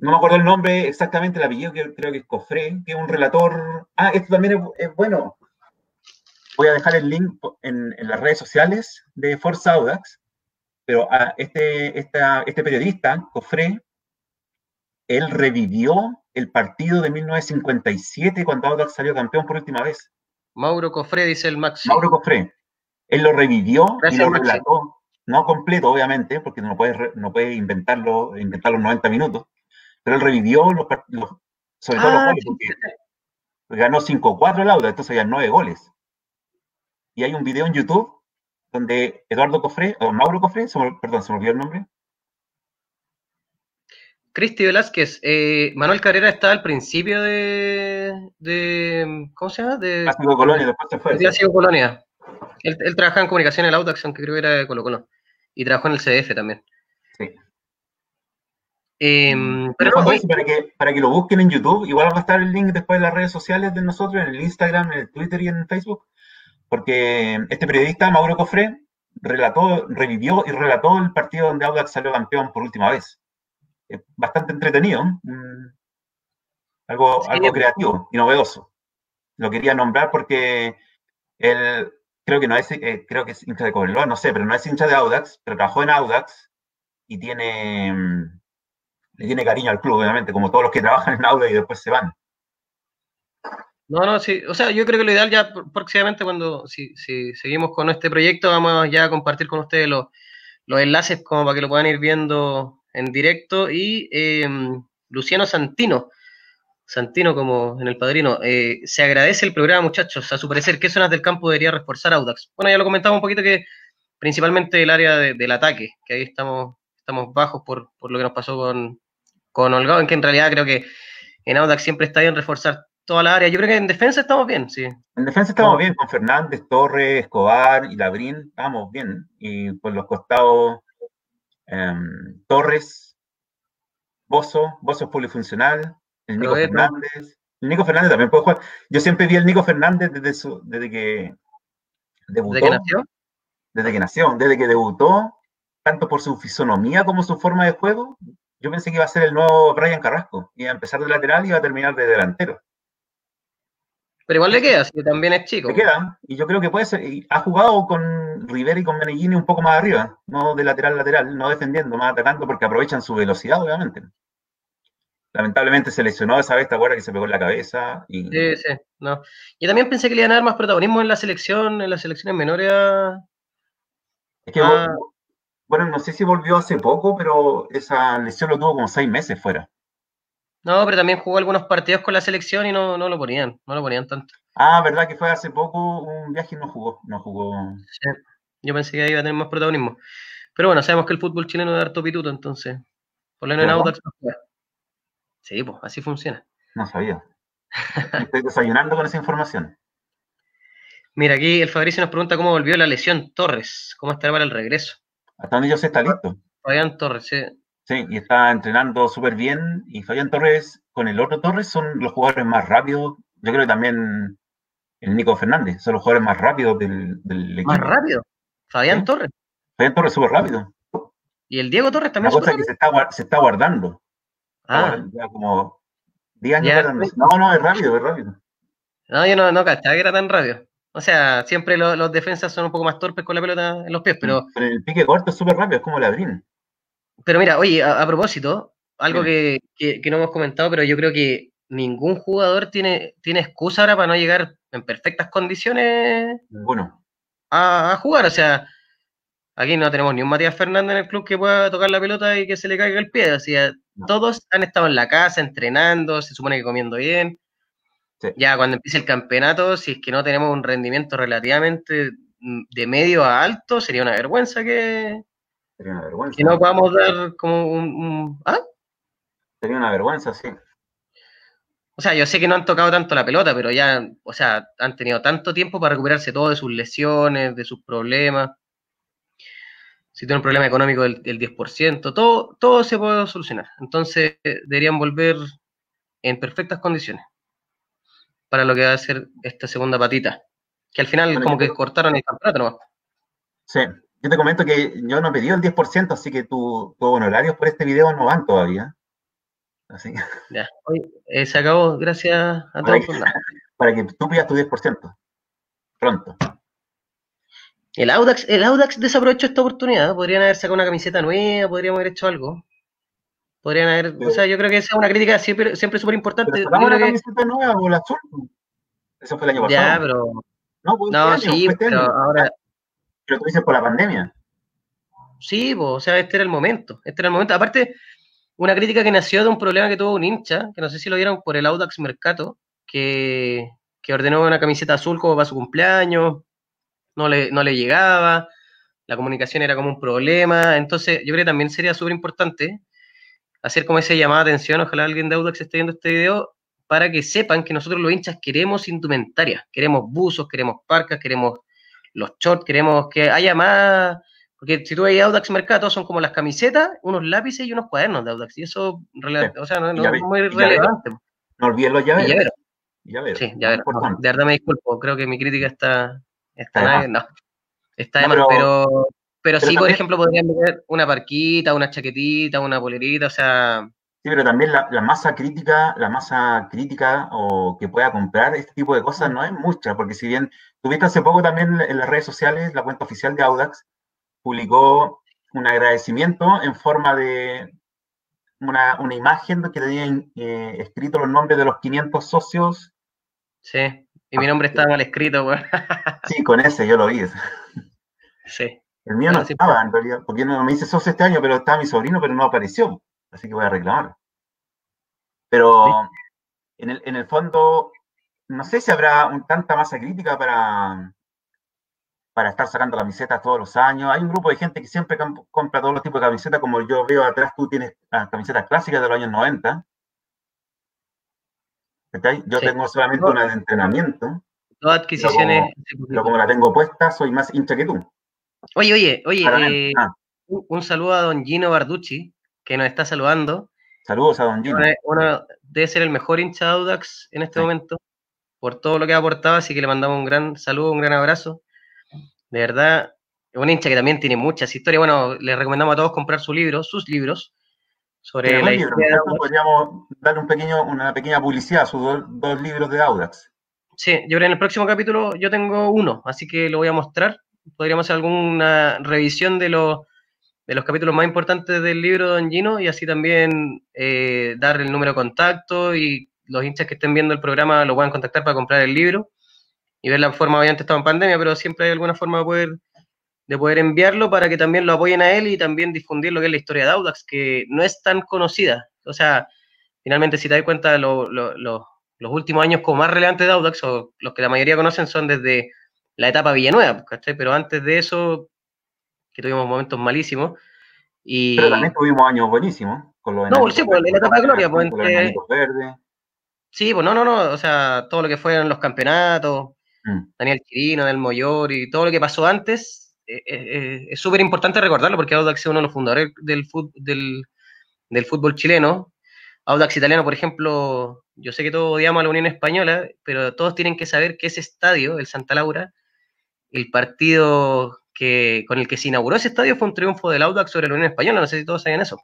Speaker 1: No me acuerdo el nombre exactamente, el apellido, que creo que es Cofré, que es un relator. Ah, esto también es, bueno. Voy a dejar el link en, las redes sociales de Forza Audax, pero a este, este periodista, Cofré, él revivió el partido de 1957 cuando Audax salió campeón por última vez.
Speaker 2: Mauro Cofré, dice el Maxi.
Speaker 1: Mauro Cofré. Él lo revivió y lo relató, no completo, obviamente, porque no puede, no puede inventarlo, inventar los 90 minutos, pero él revivió los, sobre todo los ah, goles, porque ganó 5-4 el Audax, entonces había 9 goles. Y hay un video en YouTube donde Eduardo Cofré, o Mauro Cofré, perdón, se me olvidó el nombre,
Speaker 2: Cristi Velázquez, eh, Manuel Carrera está al principio de, de ¿cómo se llama? De
Speaker 1: Clásico Colonia, después se fue.
Speaker 2: Clásico Colonia. Él, él trabajaba en comunicación en el Autax, que creo que era de Colo Colo. Y trabajó en el CDF también.
Speaker 1: Sí. Em, pero para, que, para que lo busquen en YouTube, igual va a estar el link después en las redes sociales de nosotros, en el Instagram, en el Twitter y en Facebook, porque este periodista, Mauro Cofré, relató, revivió y relató el partido donde Audax salió campeón por última vez bastante entretenido, mm, algo, algo creativo y novedoso. Lo quería nombrar porque él creo que no es, eh, creo que es hincha de Cobreloa, no sé, pero no es hincha de Audax, pero trabajó en Audax y tiene, mm, le tiene cariño al club, obviamente, como todos los que trabajan en Audax y después se van.
Speaker 2: No, no, sí, o sea, yo creo que lo ideal ya próximamente cuando, si, si seguimos con este proyecto, vamos ya a compartir con ustedes los, los enlaces como para que lo puedan ir viendo en directo y em, Luciano Santino, Santino como en el padrino, eh, se agradece el programa muchachos, a su parecer, ¿qué zonas del campo debería reforzar Audax? Bueno, ya lo comentaba un poquito que principalmente el área del ataque, que ahí estamos, estamos bajos por, lo que nos pasó con, con Holgado, en que en realidad creo que en Audax siempre está bien reforzar toda la área. Yo creo que en defensa estamos bien, sí.
Speaker 1: En defensa estamos bien, con Fernández, Torres, Escobar y Labrín, estamos bien. Y por los costados, Em, Torres, Bozo, Bozo es polifuncional, el Nico Fernández. El Nico Fernández también puede jugar. Yo siempre vi al Nico Fernández desde, su, desde que debutó. ¿Desde que nació? Desde que nació, desde que debutó, tanto por su fisonomía como su forma de juego. Yo pensé que iba a ser el nuevo Brian Carrasco. Iba a empezar de lateral y iba a terminar de delantero.
Speaker 2: Pero igual le queda, si también es chico.
Speaker 1: Le queda, y yo creo que puede ser. Ha jugado con Rivera y con Menellini un poco más arriba, no de lateral lateral, no defendiendo, más atacando, porque aprovechan su velocidad, obviamente. Lamentablemente se lesionó esa vez, ¿te acuerdas que se pegó en la cabeza? Y...
Speaker 2: Sí, sí, no. Yo también pensé que le iban a dar más protagonismo en la selección, en las selecciones menores
Speaker 1: Es que, bueno, no sé si volvió hace poco, pero esa lesión lo tuvo como seis meses fuera.
Speaker 2: No, pero también jugó algunos partidos con la selección y no, no lo ponían, no lo ponían tanto.
Speaker 1: Ah, verdad que fue hace poco un viaje y no jugó, no jugó.
Speaker 2: Sí, yo pensé que iba a tener más protagonismo. Pero bueno, sabemos que el fútbol chileno es harto pituto, entonces, por lo menos en Audax Sí, pues, así funciona.
Speaker 1: No sabía. Estoy desayunando con esa información.
Speaker 2: Mira, aquí el Fabricio nos pregunta cómo volvió la lesión Torres, cómo estará para el regreso.
Speaker 1: Hasta donde yo sé está listo.
Speaker 2: Fabián Torres, sí.
Speaker 1: Sí, y está entrenando súper bien. Y Fabián Torres con el otro Torres son los jugadores más rápidos. Yo creo que también el Nico Fernández son los jugadores más rápidos del, equipo.
Speaker 2: ¿Más rápido? Fabián Torres.
Speaker 1: Fabián Torres súper rápido.
Speaker 2: ¿Y el Diego Torres también?
Speaker 1: La cosa es que se está, se está guardando. Ah. Ya como 10 años. No, no, es rápido, es rápido.
Speaker 2: No, yo no, no cachaba que era tan rápido. O sea, siempre los defensas son un poco más torpes con la pelota en los pies, pero.
Speaker 1: Pero el pique corto es súper rápido, es como Ladrín.
Speaker 2: Pero mira, oye, a, propósito, algo que, no hemos comentado, pero yo creo que ningún jugador tiene, tiene excusa ahora para no llegar en perfectas condiciones
Speaker 1: bueno.
Speaker 2: a, jugar. O sea, Aquí no tenemos ni un Matías Fernández en el club que pueda tocar la pelota y que se le caiga el pie. Así todos han estado en la casa entrenando, se supone que comiendo bien. Ya cuando empiece el campeonato, si es que no tenemos un rendimiento relativamente de medio a alto, sería una vergüenza que,
Speaker 1: sería una vergüenza.
Speaker 2: que no podamos dar como un... ¿ah?
Speaker 1: Sería una vergüenza, sí.
Speaker 2: O sea, yo sé que no han tocado tanto la pelota, pero ya, o sea, han tenido tanto tiempo para recuperarse todo de sus lesiones, de sus problemas. Si tienen un problema económico del, 10%, todo, todo se puede solucionar. Entonces, deberían volver en perfectas condiciones para lo que va a ser esta segunda patita. Que al final, como que cortaron el campeonato ¿no?
Speaker 1: Sí, yo te comento que yo no pedí el 10%, así que tus tu honorarios por este video no van todavía. Así.
Speaker 2: Ya, hoy eh, se acabó, gracias a todos.
Speaker 1: para que tú pidas tu 10%. Pronto.
Speaker 2: El Audax, el Audax desaprovechó esta oportunidad. Podrían haber sacado una camiseta nueva, podríamos haber hecho algo. Podrían haber, o sea, yo creo que esa es una crítica siempre, siempre súper importante.
Speaker 1: una camiseta nueva o la azul. Eso fue el año pasado.
Speaker 2: Ya, pero. No, pues, no este sí, este pero ahora.
Speaker 1: Pero tú dices por la pandemia.
Speaker 2: Sí, o sea, este era el momento. Este era el momento. Aparte, una crítica que nació de un problema que tuvo un hincha, que no sé si lo vieron por el Audax Mercato, que, que ordenó una camiseta azul como para su cumpleaños, no le, no le llegaba, la comunicación era como un problema, entonces yo creo que también sería súper importante hacer como ese llamada de atención, ojalá alguien de Audax esté viendo este video, para que sepan que nosotros los hinchas queremos indumentaria, queremos buzos, queremos parcas, queremos los shorts, queremos que haya más porque si tú ves Audax Mercato, son como las camisetas, unos lápices y unos cuadernos de Audax. Y eso, o sea, no, es muy relevante.
Speaker 1: No olviden los llaveros.
Speaker 2: Llaveros. Sí, llaveros. de verdad me disculpo, creo que mi crítica está. está no. Está de pero, pero, pero, sí, por ejemplo, podrían meter una parquita, una chaquetita, una polerita, o sea.
Speaker 1: Sí, pero también la, la, masa crítica, la masa crítica o que pueda comprar este tipo de cosas no es mucha, porque si bien tuviste hace poco también en las redes sociales la cuenta oficial de Audax, publicó un agradecimiento en forma de una, imagen que tenía eh, escrito los nombres de los 500 socios.
Speaker 2: Sí, y mi nombre estaba mal escrito,
Speaker 1: Sí, con ese yo lo vi.
Speaker 2: Sí.
Speaker 1: El mío no estaba, en realidad, porque no me hice socio este año, pero estaba mi sobrino, pero no apareció. Así que voy a reclamar. Pero en el, en el fondo, no sé si habrá un, tanta masa crítica para, para estar sacando camisetas todos los años. Hay un grupo de gente que siempre compra todos los tipos de camisetas, como yo veo atrás, tú tienes camisetas clásicas de los años 90. Yo tengo solamente una de entrenamiento.
Speaker 2: Todas adquisiciones.
Speaker 1: Pero como, la tengo puesta, soy más hincha que tú.
Speaker 2: Oye, oye, oye, eh, ah. un, saludo a don Gino Barducci, que nos está saludando.
Speaker 1: Saludos a don Gino.
Speaker 2: Uno, debe ser el mejor hincha de Audax en este momento, por todo lo que ha aportado, así que le mandamos un gran saludo, un gran abrazo de verdad, un hincha que también tiene muchas historias. Bueno, les recomendamos a todos comprar su libro, sus libros, sobre la historia
Speaker 1: Podríamos dar un pequeño, una pequeña publicidad a sus dos, libros de Audax.
Speaker 2: Sí, yo creo en el próximo capítulo yo tengo uno, así que lo voy a mostrar. Podríamos hacer alguna revisión de los, de los capítulos más importantes del libro Don Gino y así también eh, dar el número de contacto y los hinchas que estén viendo el programa lo puedan contactar para comprar el libro y ver la forma, obviamente estamos en pandemia, pero siempre hay alguna forma de poder, de poder enviarlo para que también lo apoyen a él y también difundir lo que es la historia de Audax, que no es tan conocida. O sea, finalmente si te das cuenta, los últimos años como más relevantes de Audax, o los que la mayoría conocen, son desde la etapa Villanueva, ¿cachai? Pero antes de eso, que tuvimos momentos malísimos. Y...
Speaker 1: Pero también tuvimos años buenísimos.
Speaker 2: Con los no, sí, pues, la etapa de Gloria, pues entre... Sí, pues no, no, no, o sea, todo lo que fueron los campeonatos, Mm. Daniel Chirino, Del Moyor y todo lo que pasó antes, eh, eh, eh, es súper importante recordarlo porque Audax es uno de los fundadores del, del, fútbol chileno. Audax italiano, por ejemplo, yo sé que todos odiamos a la Unión Española, pero todos tienen que saber que ese estadio, el Santa Laura, el partido que, con el que se inauguró ese estadio fue un triunfo del Audax sobre la Unión Española, no sé si todos saben eso.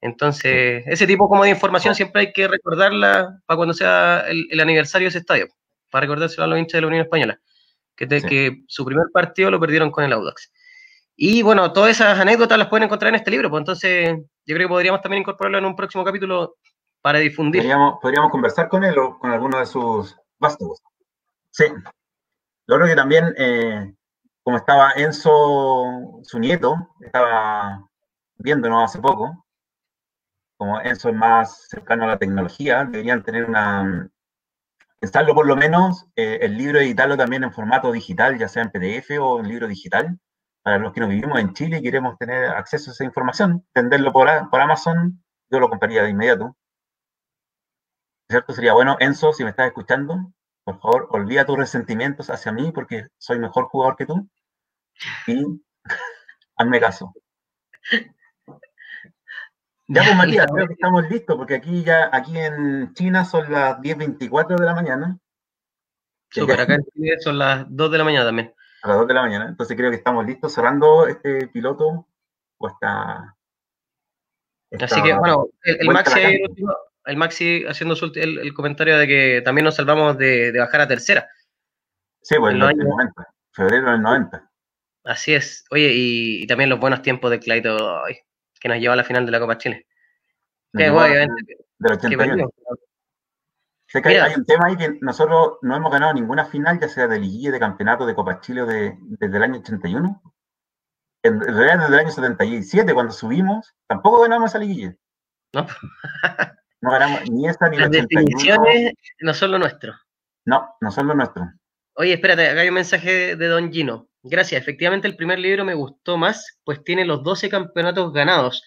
Speaker 2: Entonces, ese tipo como de información siempre hay que recordarla para cuando sea el aniversario de ese estadio para recordárselo a los hinchas de la Unión Española, que, que su primer partido lo perdieron con el Audax. Y bueno, todas esas anécdotas las pueden encontrar en este libro, pues entonces yo creo que podríamos también incorporarlo en un próximo capítulo para difundir.
Speaker 1: Podríamos, conversar con él o con alguno de sus vástagos. Sí. Yo creo que también, eh, como estaba Enzo, su nieto, estaba viéndonos hace poco, como Enzo es más cercano a la tecnología, deberían tener una, pensarlo por lo menos, eh, el libro editarlo también en formato digital, ya sea en PDF o en libro digital, para los que no vivimos en Chile y queremos tener acceso a esa información, venderlo por, por Amazon, yo lo compraría de inmediato. ¿Cierto? Sería bueno, Enzo, si me estás escuchando, por favor, olvida tus resentimientos hacia mí porque soy mejor jugador que tú y hazme caso. Ya, pues Matías, creo que estamos listos, porque aquí ya, aquí en China son las 10.24 de la mañana.
Speaker 2: Super, acá en Chile son las 2 de la mañana también.
Speaker 1: A las 2 de la mañana. Entonces creo que estamos listos cerrando este piloto o esta.
Speaker 2: Así que, bueno, el, Maxi, el, Maxi haciendo el, comentario de que también nos salvamos de, bajar a tercera.
Speaker 1: Sí, pues en el 90, febrero del 90.
Speaker 2: Así es. Oye, y, también los buenos tiempos de Claito que nos lleva a la final de la Copa Chile.
Speaker 1: Qué guay, Del 81. Sé que hay un tema ahí que nosotros no hemos ganado ninguna final, ya sea de liguilla, de campeonato, de Copa Chile o de, desde el año 81. En realidad desde el año 77, cuando subimos, tampoco ganamos esa liguilla.
Speaker 2: No.
Speaker 1: no ganamos ni esta ni la
Speaker 2: Las definiciones no son lo nuestro.
Speaker 1: No, no son lo nuestro.
Speaker 2: Oye, espérate, acá hay un mensaje de Don Gino. Gracias, efectivamente el primer libro me gustó más, pues tiene los 12 campeonatos ganados,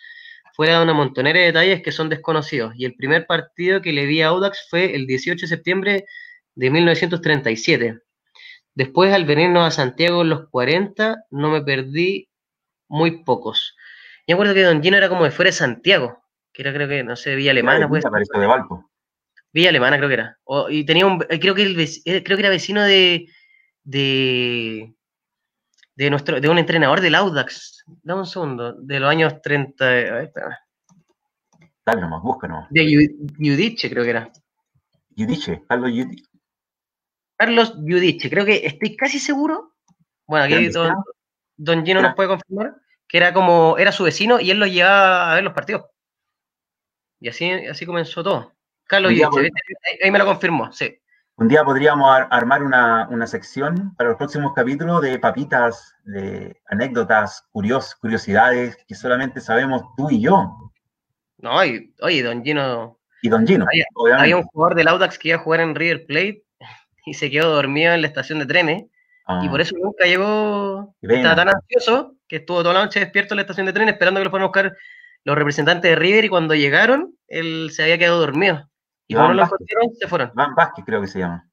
Speaker 2: fuera de una montonera de detalles que son desconocidos. Y el primer partido que le vi a Audax fue el 18 de septiembre de 1937. Después, al venirnos a Santiago en los 40, no me perdí muy pocos. Yo acuerdo que Don Gino era como de fuera de Santiago, que era creo que, no sé, Villa Alemana. Pues.
Speaker 1: de Valpo.
Speaker 2: Villa Alemana creo que era. y tenía un, creo que, eh, creo que era vecino de, de, de, nuestro, de un entrenador del Audax. Dame un segundo, de los años 30.
Speaker 1: Dale nomás, búscanos.
Speaker 2: De Yudiche, creo que era.
Speaker 1: Yudiche, Carlos Yudiche.
Speaker 2: Carlos Yudiche, creo que estoy casi seguro. Bueno, aquí don, don, Gino nos puede confirmar que era como, era su vecino y él lo llevaba a ver los partidos. Y así, así comenzó todo. Carlos Yudiche, ahí me lo confirmó, sí.
Speaker 1: Un día podríamos armar una, sección para los próximos capítulos de papitas, de anécdotas, curios, curiosidades que solamente sabemos tú y yo.
Speaker 2: No, oye, Don Gino.
Speaker 1: Y Don Gino.
Speaker 2: Había, un jugador del Audax que iba a jugar en River Plate y se quedó dormido en la estación de trenes. Y ah. por eso nunca llegó. Estaba tan ansioso que estuvo toda la noche despierto en la estación de trenes esperando que lo fueran a buscar los representantes de River. Y cuando llegaron, él se había quedado dormido. Y cuando lo encontraron, se fueron.
Speaker 1: Van Vázquez creo que se llama.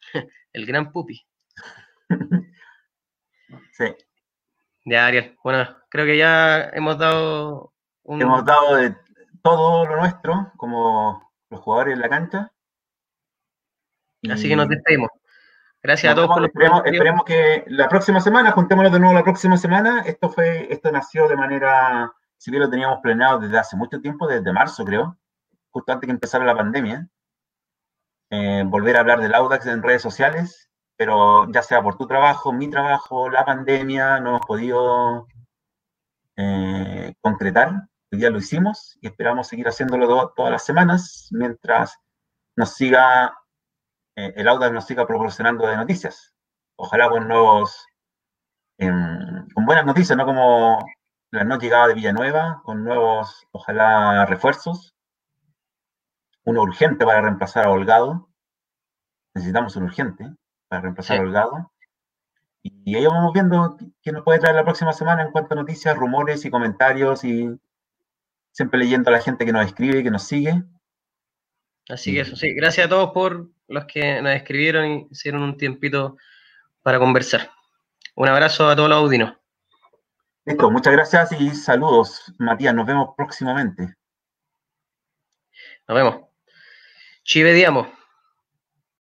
Speaker 2: el gran pupi.
Speaker 1: sí.
Speaker 2: Ya, Ariel. Bueno, creo que ya hemos dado
Speaker 1: un... Hemos dado de todo lo nuestro, como los jugadores en la cancha.
Speaker 2: Así que nos despedimos. Gracias a todos por
Speaker 1: esperemos, esperemos que la próxima semana, juntémonos de nuevo la próxima semana. Esto fue, esto nació de manera, si bien lo teníamos planeado desde hace mucho tiempo, desde marzo creo, justo antes que empezara la pandemia, eh, volver a hablar del Audax en redes sociales, pero ya sea por tu trabajo, mi trabajo, la pandemia, no hemos podido eh, concretar. Hoy día lo hicimos y esperamos seguir haciéndolo todas las semanas mientras nos siga, eh, el Audax nos siga proporcionando de noticias. Ojalá con nuevos, em, con buenas noticias, no como la no llegada de Villanueva, con nuevos, ojalá, refuerzos uno urgente para reemplazar a Holgado. Necesitamos un urgente para reemplazar a Holgado. Y ahí vamos viendo qué nos puede traer la próxima semana en cuanto a noticias, rumores y comentarios y siempre leyendo a la gente que nos escribe y que nos sigue.
Speaker 2: Así que eso, sí. Gracias a todos por los que nos escribieron y hicieron un tiempito para conversar. Un abrazo a todos los audinos.
Speaker 1: Listo, muchas gracias y saludos, Matías. Nos vemos próximamente.
Speaker 2: Nos vemos. Ci vediamo.